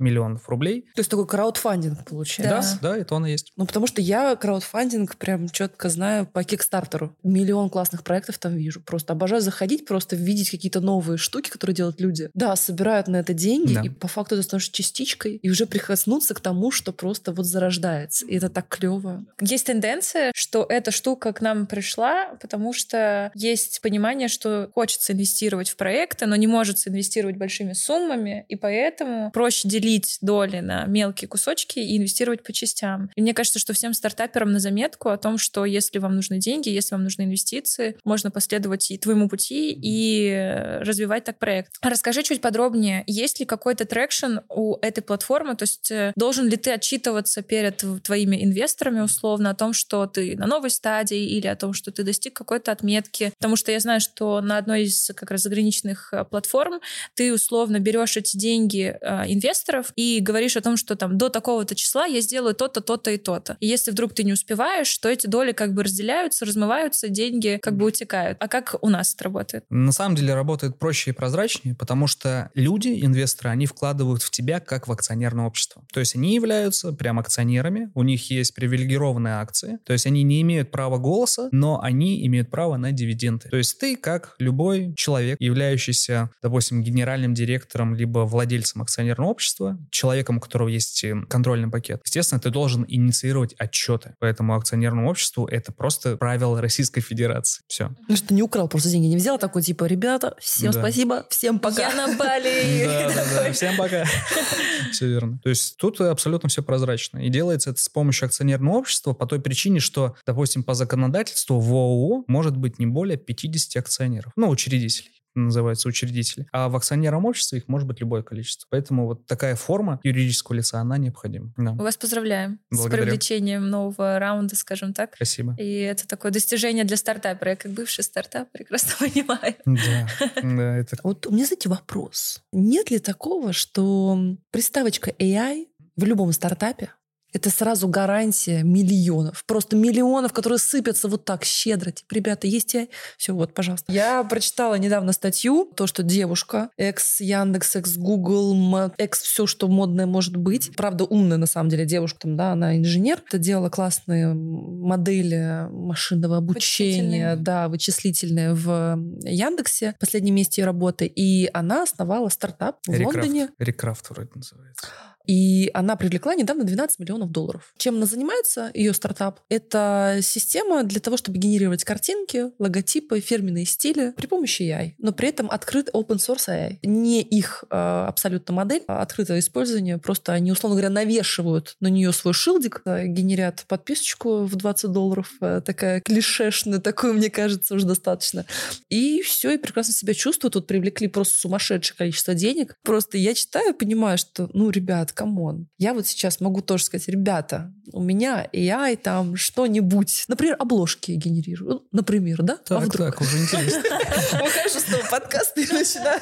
Speaker 3: миллионов рублей.
Speaker 1: То есть такой краудфандинг получается?
Speaker 3: Да, да, это он и есть.
Speaker 1: Ну, потому что я краудфандинг прям четко знаю по Кикстартеру. Миллион классных проектов там вижу. Просто обожаю заходить, просто видеть какие-то новые штуки, которые делают люди. Да, собирают на это деньги, да. и по факту это становишься частичкой, и уже прикоснуться к тому, что просто вот зарождается. И это так клево.
Speaker 2: Есть тенденция, что эта штука к нам пришла, потому что есть понимание, что хочется инвестировать в проекты, но не может инвестировать большими суммами, и поэтому проще делить доли на мелкие кусочки и инвестировать по частям. И мне кажется, что всем стартаперам на заметку о том, что если вам нужны деньги, если вам нужны инвестиции, можно последовать и твоему пути и развивать так проект. Расскажи чуть подробнее, есть ли какой-то traction у этой платформы, то есть э, должен ли ты отчитываться перед твоими инвесторами условно о том, что ты на новой стадии или о том, что ты достиг какой-то отметки, потому что я знаю, что на одной из как раз заграничных э, платформ ты условно берешь эти деньги э, инвесторов и говоришь о том, что там до такого-то числа я сделаю то-то, то-то и то-то. И если вдруг ты не успеваешь, то эти доли как бы разделяются, размываются, деньги как бы утекают. А как у нас это работает?
Speaker 3: На самом деле работает проще и прозрачнее, потому что люди, инвесторы, они вкладывают в тебя как в акционерное общество. То есть они являются прям акционерами, у них есть привилегированные акции, то есть они не имеют права голоса, но они имеют право на дивиденды. То есть ты, как любой человек, являющийся, допустим, генеральным директором либо владельцем акционерного общества, человеком, у которого есть э, контрольный пакет, естественно, ты должен инициировать отчеты. Поэтому акционерному обществу это просто правило Российской Федерации. Все.
Speaker 1: Ну что, не украл просто деньги, не взял такой, типа, ребята, всем да. спасибо, всем пока.
Speaker 2: Я на Бали.
Speaker 3: Да, да, да, всем пока. Все верно. То есть тут абсолютно все прозрачно. И делается это с помощью акционерного общества по той причине, что, допустим, по законодательству в ООО может быть не более 50 акционеров, ну, учредителей. Называется, учредители. А в акционерном обществе их может быть любое количество. Поэтому вот такая форма юридического лица, она необходима. Да.
Speaker 2: Мы вас поздравляем
Speaker 3: Благодарю.
Speaker 2: с привлечением нового раунда, скажем так.
Speaker 3: Спасибо.
Speaker 2: И это такое достижение для стартапера. Я как бывший стартап прекрасно понимаю.
Speaker 3: Да, да, это
Speaker 1: Вот у меня, знаете, вопрос. Нет ли такого, что приставочка AI в любом стартапе это сразу гарантия миллионов. Просто миллионов, которые сыпятся вот так щедро. Типа, ребята, есть AI? Все, вот, пожалуйста. Я прочитала недавно статью, то, что девушка, экс Яндекс, экс все, что модное может быть. Правда, умная на самом деле девушка, там, да, она инженер. Это делала классные модели машинного обучения, да, вычислительные в Яндексе. В последнем месте ее работы. И она основала стартап в
Speaker 3: Рекрафт.
Speaker 1: Лондоне.
Speaker 3: Рекрафт вроде называется.
Speaker 1: И она привлекла недавно 12 миллионов долларов. Чем она занимается, ее стартап? Это система для того, чтобы генерировать картинки, логотипы, фирменные стили при помощи AI. Но при этом открыт open source AI. Не их э, абсолютно модель, а открытое использование. Просто они, условно говоря, навешивают на нее свой шилдик, э, генерят подписочку в 20 долларов. э, такая клишешная, такую, мне кажется, уже достаточно. И все, и прекрасно себя чувствуют. Тут привлекли просто сумасшедшее количество денег. Просто я читаю, понимаю, что, ну, ребят, come on. Я вот сейчас могу тоже сказать, ребята, у меня AI там что-нибудь. Например, обложки генерирую. Ну, Например, да? а
Speaker 3: Так,
Speaker 1: вдруг?
Speaker 3: так, уже интересно.
Speaker 1: Выхожу с того подкаста и начинаю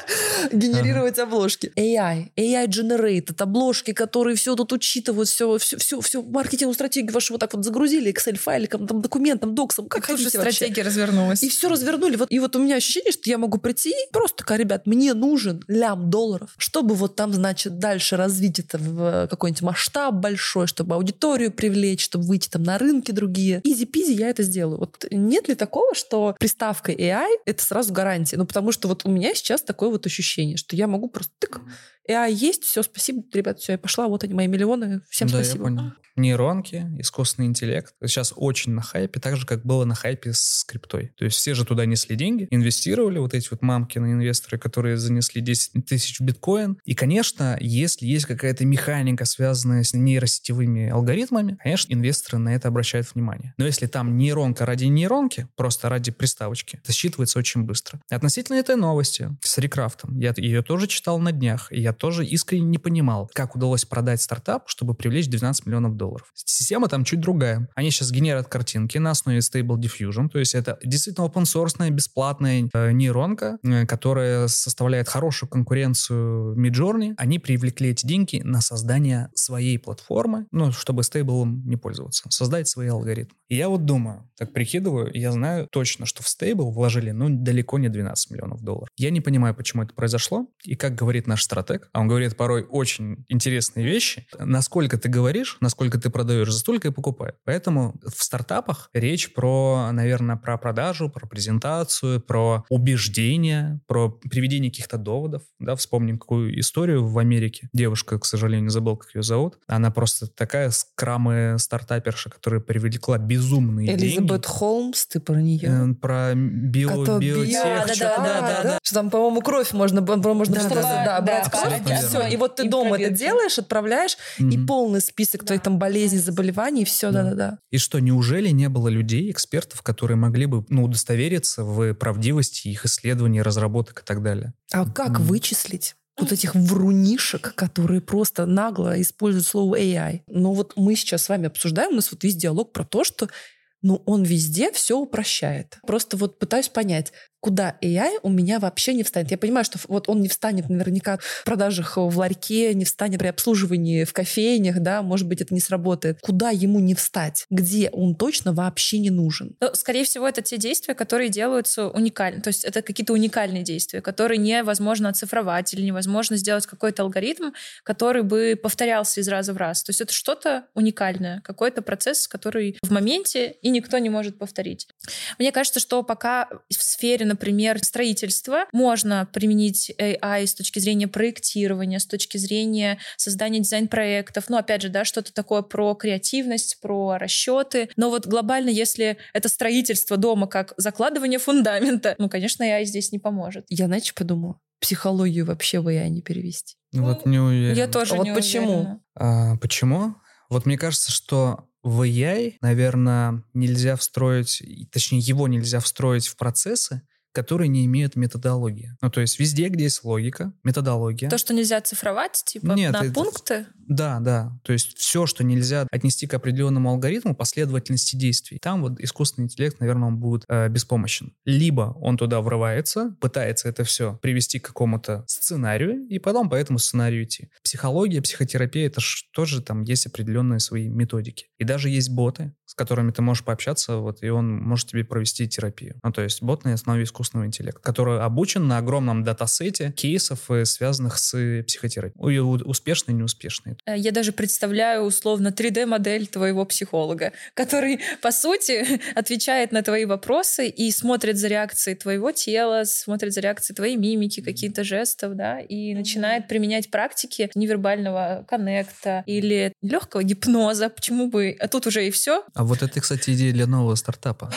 Speaker 1: генерировать обложки. AI, AI generated, обложки, которые все тут учитывают, все, все, все, все маркетинговую стратегию вашу вот так вот загрузили Excel-файликом, там, документом, доксом, как вообще.
Speaker 2: стратегия развернулась.
Speaker 1: И все развернули. Вот, и вот у меня ощущение, что я могу прийти и просто такая, ребят, мне нужен лям долларов, чтобы вот там, значит, дальше развить это в какой-нибудь масштаб большой, чтобы аудиторию привлечь, чтобы выйти там на рынки другие. Изи-пизи я это сделаю. Вот нет ли такого, что приставка AI — это сразу гарантия? Ну, потому что вот у меня сейчас такое вот ощущение, что я могу просто тык, AI есть, все, спасибо, ребят, все, я пошла, вот они мои миллионы, всем
Speaker 3: да,
Speaker 1: спасибо.
Speaker 3: я понял. Нейронки, искусственный интеллект. Сейчас очень на хайпе, так же, как было на хайпе с криптой. То есть все же туда несли деньги, инвестировали, вот эти вот мамкины инвесторы, которые занесли 10 тысяч биткоин. И, конечно, если есть какая-то механика, связанная с нейросетевыми алгоритмами, конечно, инвесторы на это обращают внимание. Но если там нейронка ради нейронки, просто ради приставочки, это считывается очень быстро. Относительно этой новости с рекрафтом, я ее тоже читал на днях, и я тоже искренне не понимал, как удалось продать стартап, чтобы привлечь 12 миллионов долларов. Система там чуть другая. Они сейчас генерят картинки на основе Stable Diffusion, то есть это действительно open source бесплатная э, нейронка, э, которая составляет хорошую конкуренцию Midjourney. Они привлекли эти деньги на создание своей платформы, ну, чтобы Stable не пользоваться, создать свои алгоритмы. И я вот думаю, так прикидываю, я знаю точно, что в Stable вложили, ну, далеко не 12 миллионов долларов. Я не понимаю, почему это произошло, и как говорит наш стратег, а он говорит порой очень интересные вещи, насколько ты говоришь, насколько ты продаешь, за столько и покупают. Поэтому в стартапах речь про, наверное, про продажу, про презентацию, про убеждение, про приведение каких-то доводов. Да, вспомним какую историю в Америке. Девушка, к сожалению, забыл, как ее зовут. Она просто такая скрамая стартаперша, которая привлекла безумные
Speaker 1: Элизабет
Speaker 3: деньги.
Speaker 1: Холмс, ты про нее?
Speaker 3: Э, Про био, биотех.
Speaker 1: био-
Speaker 2: да,
Speaker 3: что-то.
Speaker 2: да, да, да.
Speaker 1: Что там, по-моему, кровь можно, можно
Speaker 2: Да,
Speaker 1: что-то,
Speaker 2: да,
Speaker 1: да,
Speaker 2: да,
Speaker 1: брать кровь,
Speaker 3: абсолютно
Speaker 1: и все. И вот ты
Speaker 2: И
Speaker 1: дома это делаешь, отправляешь, и
Speaker 3: Мгм.
Speaker 1: полный список твоих там болезней, заболеваний, и все,
Speaker 3: Да.
Speaker 1: да-да-да.
Speaker 3: И что, неужели не было людей, экспертов, которые могли бы ну, удостовериться в правдивости их исследований, разработок и так далее?
Speaker 1: А как вычислить? Вот этих врунишек, которые просто нагло используют слово AI. Но вот мы сейчас с вами обсуждаем, у нас вот весь диалог про то, что ну, он везде все упрощает. Просто вот пытаюсь понять, куда AI у меня вообще не встанет. Я понимаю, что вот он не встанет наверняка в продажах в ларьке, не встанет при обслуживании в кофейнях, да, может быть, это не сработает. Куда ему не встать? Где он точно вообще не нужен?
Speaker 2: Ну, скорее всего, это те действия, которые делаются уникально. То есть это какие-то уникальные действия, которые невозможно оцифровать или невозможно сделать какой-то алгоритм, который бы повторялся из раза в раз. То есть это что-то уникальное, какой-то процесс, который в моменте и никто не может повторить. Мне кажется, что пока в сфере, например, строительства можно применить AI с точки зрения проектирования, с точки зрения создания дизайн-проектов. Ну, опять же, да, что-то такое про креативность, про расчеты. Но вот глобально, если это строительство дома как закладывание фундамента, ну, конечно, AI здесь не поможет.
Speaker 1: Я, знаете, что подумала? Психологию вообще в AI не перевести.
Speaker 3: Вот не уверен.
Speaker 2: Я тоже
Speaker 1: А вот
Speaker 2: не
Speaker 1: почему?
Speaker 2: уверена.
Speaker 3: А, почему? Вот мне кажется, что в AI, наверное, нельзя встроить, точнее, его нельзя встроить в процессы, которые не имеют методологии. Ну, то есть везде, где есть логика, методология.
Speaker 2: То, что нельзя цифровать, типа
Speaker 3: Нет,
Speaker 2: на
Speaker 3: это-
Speaker 2: пункты.
Speaker 3: Да, да. То есть все, что нельзя отнести к определенному алгоритму последовательности действий. Там вот искусственный интеллект, наверное, он будет э, беспомощен. Либо он туда врывается, пытается это все привести к какому-то сценарию, и потом по этому сценарию идти. Психология, психотерапия, это ж тоже там есть определенные свои методики. И даже есть боты, с которыми ты можешь пообщаться, вот, и он может тебе провести терапию. Ну, то есть бот на основе искусственного интеллекта, который обучен на огромном датасете кейсов, э, связанных с э, психотерапией. Успешные и неуспешные.
Speaker 2: Э, Я даже представляю условно 3D-модель твоего психолога, который, по сути, отвечает на твои вопросы и смотрит за реакцией твоего тела, смотрит за реакцией твоей мимики, каких-то жестов, да, и начинает применять практики невербального коннекта или легкого гипноза. Почему бы? А тут уже и все.
Speaker 3: А вот это, кстати, идея для нового стартапа.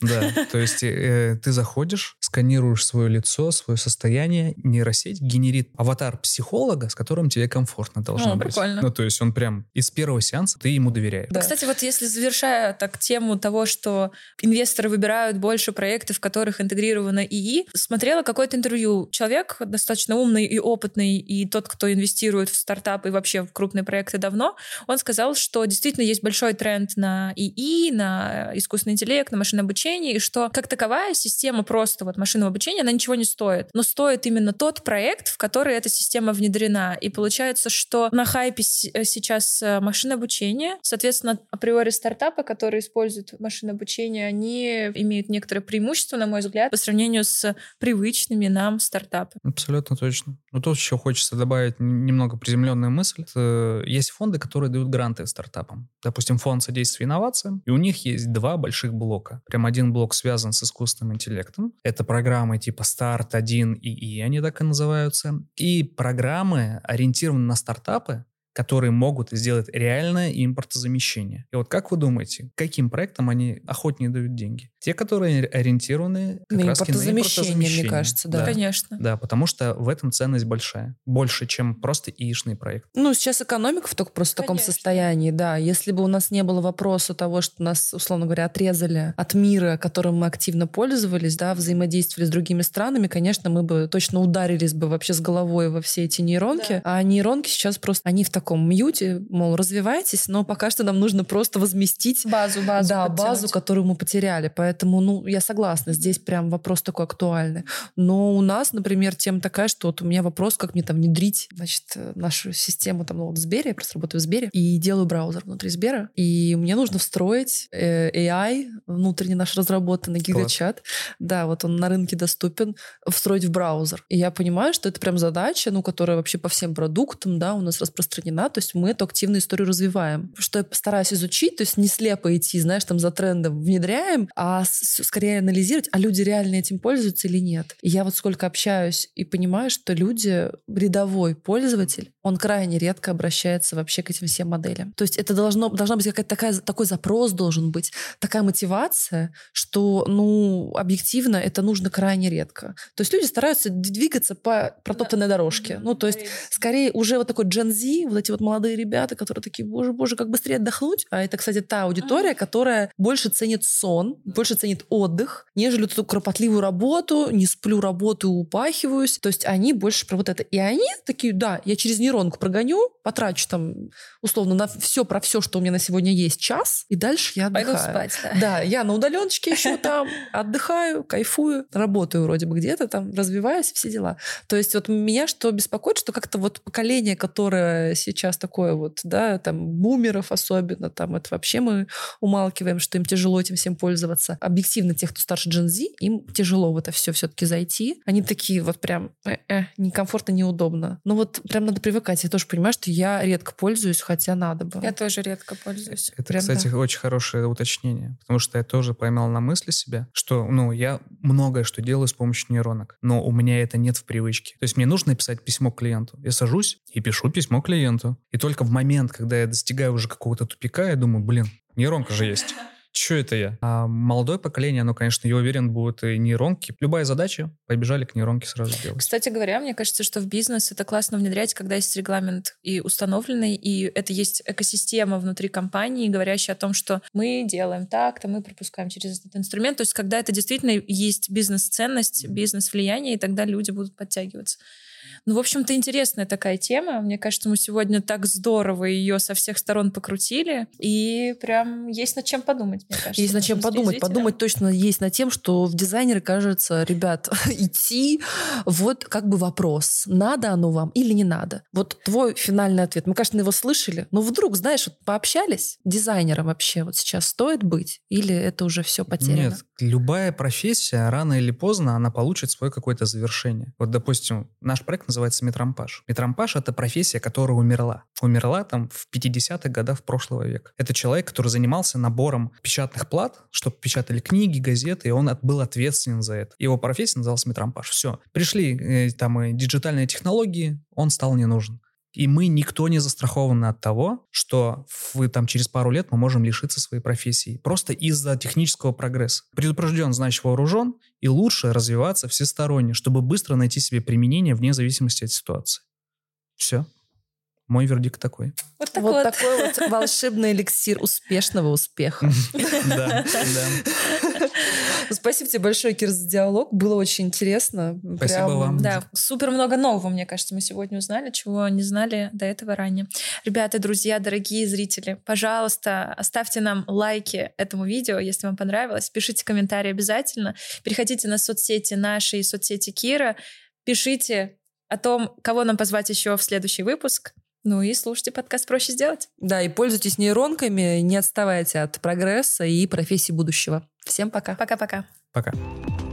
Speaker 3: Да, то есть ты заходишь, сканируешь свое лицо, свое состояние, нейросеть генерит аватар психолога, с которым тебе комфортно должно
Speaker 2: О,
Speaker 3: быть.
Speaker 2: прикольно.
Speaker 3: Ну, то есть он прям из первого сеанса ты ему доверяешь.
Speaker 1: Да.
Speaker 2: Кстати, вот если завершая так тему того, что инвесторы выбирают больше проектов, в которых интегрировано ИИ, смотрела какое-то интервью. Человек достаточно умный и опытный, и тот, кто инвестирует в стартапы и вообще в крупные проекты давно, он сказал, что действительно есть большой тренд на ИИ, на искусственный интеллект, на машинное обучение, и что как таковая система просто вот машинного обучения, она ничего не стоит. Но стоит именно тот проект, в который эта система внедрена. И получается, что на хайпе э, сейчас э, машинное обучение, соответственно, априори стартапы, которые используют машинное обучение, они имеют некоторое преимущество, на мой взгляд, по сравнению с привычными нам стартапами.
Speaker 3: Абсолютно точно. Но тут еще хочется добавить немного приземленную мысль. Это Есть фонды, которые дают гранты стартапам. Допустим, фонд содействия инновациям, и у них есть два больших блока. Прям один блок связан с искусственным интеллектом. Это программы типа Старт 1 и И, они так и называются. И программы ориентированы на стартапы, которые могут сделать реальное импортозамещение. И вот как вы думаете, каким проектам они охотнее дают деньги? Те, которые ориентированы как
Speaker 1: На
Speaker 3: раз таки на
Speaker 1: импортозамещение, мне
Speaker 3: импортозамещение.
Speaker 1: кажется, да.
Speaker 2: Конечно.
Speaker 3: Да, потому что в этом ценность большая. Больше, чем просто ИИшный проект.
Speaker 1: Ну, сейчас экономика в только просто таком
Speaker 2: Конечно.
Speaker 1: состоянии, да. Если бы у нас не было вопроса того, что нас, условно говоря, отрезали от мира, которым мы активно пользовались, да, взаимодействовали с другими странами, конечно, мы бы точно ударились бы вообще с головой во все эти нейронки.
Speaker 2: Да.
Speaker 1: А нейронки сейчас просто, они в таком мьюте, мол, развивайтесь, но пока что нам нужно просто возместить
Speaker 2: Базу, базу.
Speaker 1: да,
Speaker 2: подтянуть.
Speaker 1: базу, которую мы потеряли. Поэтому, ну, я согласна, здесь прям вопрос такой актуальный. Но у нас, например, тема такая, что вот у меня вопрос, как мне там внедрить, значит, э, нашу систему там, ну, вот в Сбере, я просто работаю в Сбере, и делаю браузер внутри Сбера, и мне нужно встроить э, AI, внутренний наш разработанный гигачат, да, вот он на рынке доступен, встроить в браузер. И я понимаю, что это прям задача, ну, которая вообще по всем продуктам, да, у нас распространена, то есть мы эту активную историю развиваем. Что я постараюсь изучить, то есть не слепо идти, знаешь, там за трендом внедряем, а скорее анализировать, а люди реально этим пользуются или нет. И я вот сколько общаюсь и понимаю, что люди, рядовой пользователь, он крайне редко обращается вообще к этим всем моделям. То есть это должно, должна быть какая-то такая, такой запрос должен быть, такая мотивация, что, ну, объективно это нужно крайне редко. То есть люди стараются двигаться по протоптанной дорожке. Ну, то есть скорее уже вот такой Gen Z, вот эти вот молодые ребята, которые такие, боже, боже, как быстрее отдохнуть. А это, кстати, та аудитория, которая больше ценит сон, больше ценит отдых, нежели эту кропотливую работу, не сплю, работаю, упахиваюсь. То есть они больше про вот это. И они такие, да, я через нейронку прогоню, потрачу там, условно, на все про все, что у меня на сегодня есть, час, и дальше я
Speaker 2: Пойду
Speaker 1: отдыхаю.
Speaker 2: спать, да.
Speaker 1: Да, я на удаленочке еще там отдыхаю, кайфую, работаю вроде бы где-то там, развиваюсь, все дела. То есть вот меня что беспокоит, что как-то вот поколение, которое сейчас такое вот, да, там, бумеров особенно, там, это вообще мы умалкиваем, что им тяжело этим всем пользоваться. Объективно тех, кто старше Gen Z, им тяжело в это все все-таки зайти. Они такие вот прям э-э, некомфортно, неудобно. Ну вот прям надо привыкать. Я тоже понимаю, что я редко пользуюсь, хотя надо бы.
Speaker 2: Я тоже редко пользуюсь.
Speaker 3: Это,
Speaker 1: Прям
Speaker 3: кстати,
Speaker 1: да.
Speaker 3: очень хорошее уточнение, потому что я тоже поймал на мысли себя, что, ну, я многое что делаю с помощью нейронок, но у меня это нет в привычке. То есть мне нужно писать письмо клиенту. Я сажусь и пишу письмо клиенту. И только в момент, когда я достигаю уже какого-то тупика, я думаю, блин, нейронка же есть. Что это я? А молодое поколение, оно, конечно, я уверен, будут и нейронки. Любая задача, побежали к нейронке сразу делать.
Speaker 2: Кстати говоря, мне кажется, что в бизнес это классно внедрять, когда есть регламент и установленный, и это есть экосистема внутри компании, говорящая о том, что мы делаем так-то, мы пропускаем через этот инструмент. То есть когда это действительно есть бизнес-ценность, бизнес-влияние, и тогда люди будут подтягиваться. Ну, в общем-то, интересная такая тема. Мне кажется, мы сегодня так здорово ее со всех сторон покрутили. И прям есть над чем подумать, мне кажется.
Speaker 1: Есть над чем подумать. Подумать точно есть над тем, что в дизайнеры, кажется, ребят, идти, вот как бы вопрос, надо оно вам или не надо. Вот твой финальный ответ. Мы, конечно, его слышали, но вдруг, знаешь, вот пообщались дизайнером вообще вот сейчас стоит быть? Или это уже все потеряно?
Speaker 3: Нет, любая профессия рано или поздно, она получит свое какое-то завершение. Вот, допустим, наш проект называется метрампаж. Метрампаж — это профессия, которая умерла. Умерла там в 50-х годах прошлого века. Это человек, который занимался набором печатных плат, чтобы печатали книги, газеты, и он был ответственен за это. Его профессия называлась метрампаж. Все. Пришли э, там и диджитальные технологии, он стал не нужен. И мы никто не застрахованы от того, что вы там через пару лет мы можем лишиться своей профессии. Просто из-за технического прогресса. Предупрежден, значит вооружен, и лучше развиваться всесторонне, чтобы быстро найти себе применение вне зависимости от ситуации. Все. Мой вердикт такой.
Speaker 1: Вот, так вот, вот такой вот волшебный эликсир успешного успеха.
Speaker 3: Да, да.
Speaker 1: Спасибо тебе большое, Кир, за диалог. Было очень интересно.
Speaker 3: Спасибо вам.
Speaker 2: Да, супер много нового, мне кажется, мы сегодня узнали, чего не знали до этого ранее. Ребята, друзья, дорогие зрители, пожалуйста, оставьте нам лайки этому видео, если вам понравилось. Пишите комментарии обязательно. Переходите на соцсети наши и соцсети Кира. Пишите о том, кого нам позвать еще в следующий выпуск. Ну и слушайте подкаст «Проще сделать».
Speaker 1: Да, и пользуйтесь нейронками, не отставайте от прогресса и профессии будущего. Всем пока.
Speaker 2: Пока-пока.
Speaker 3: Пока. -пока. пока.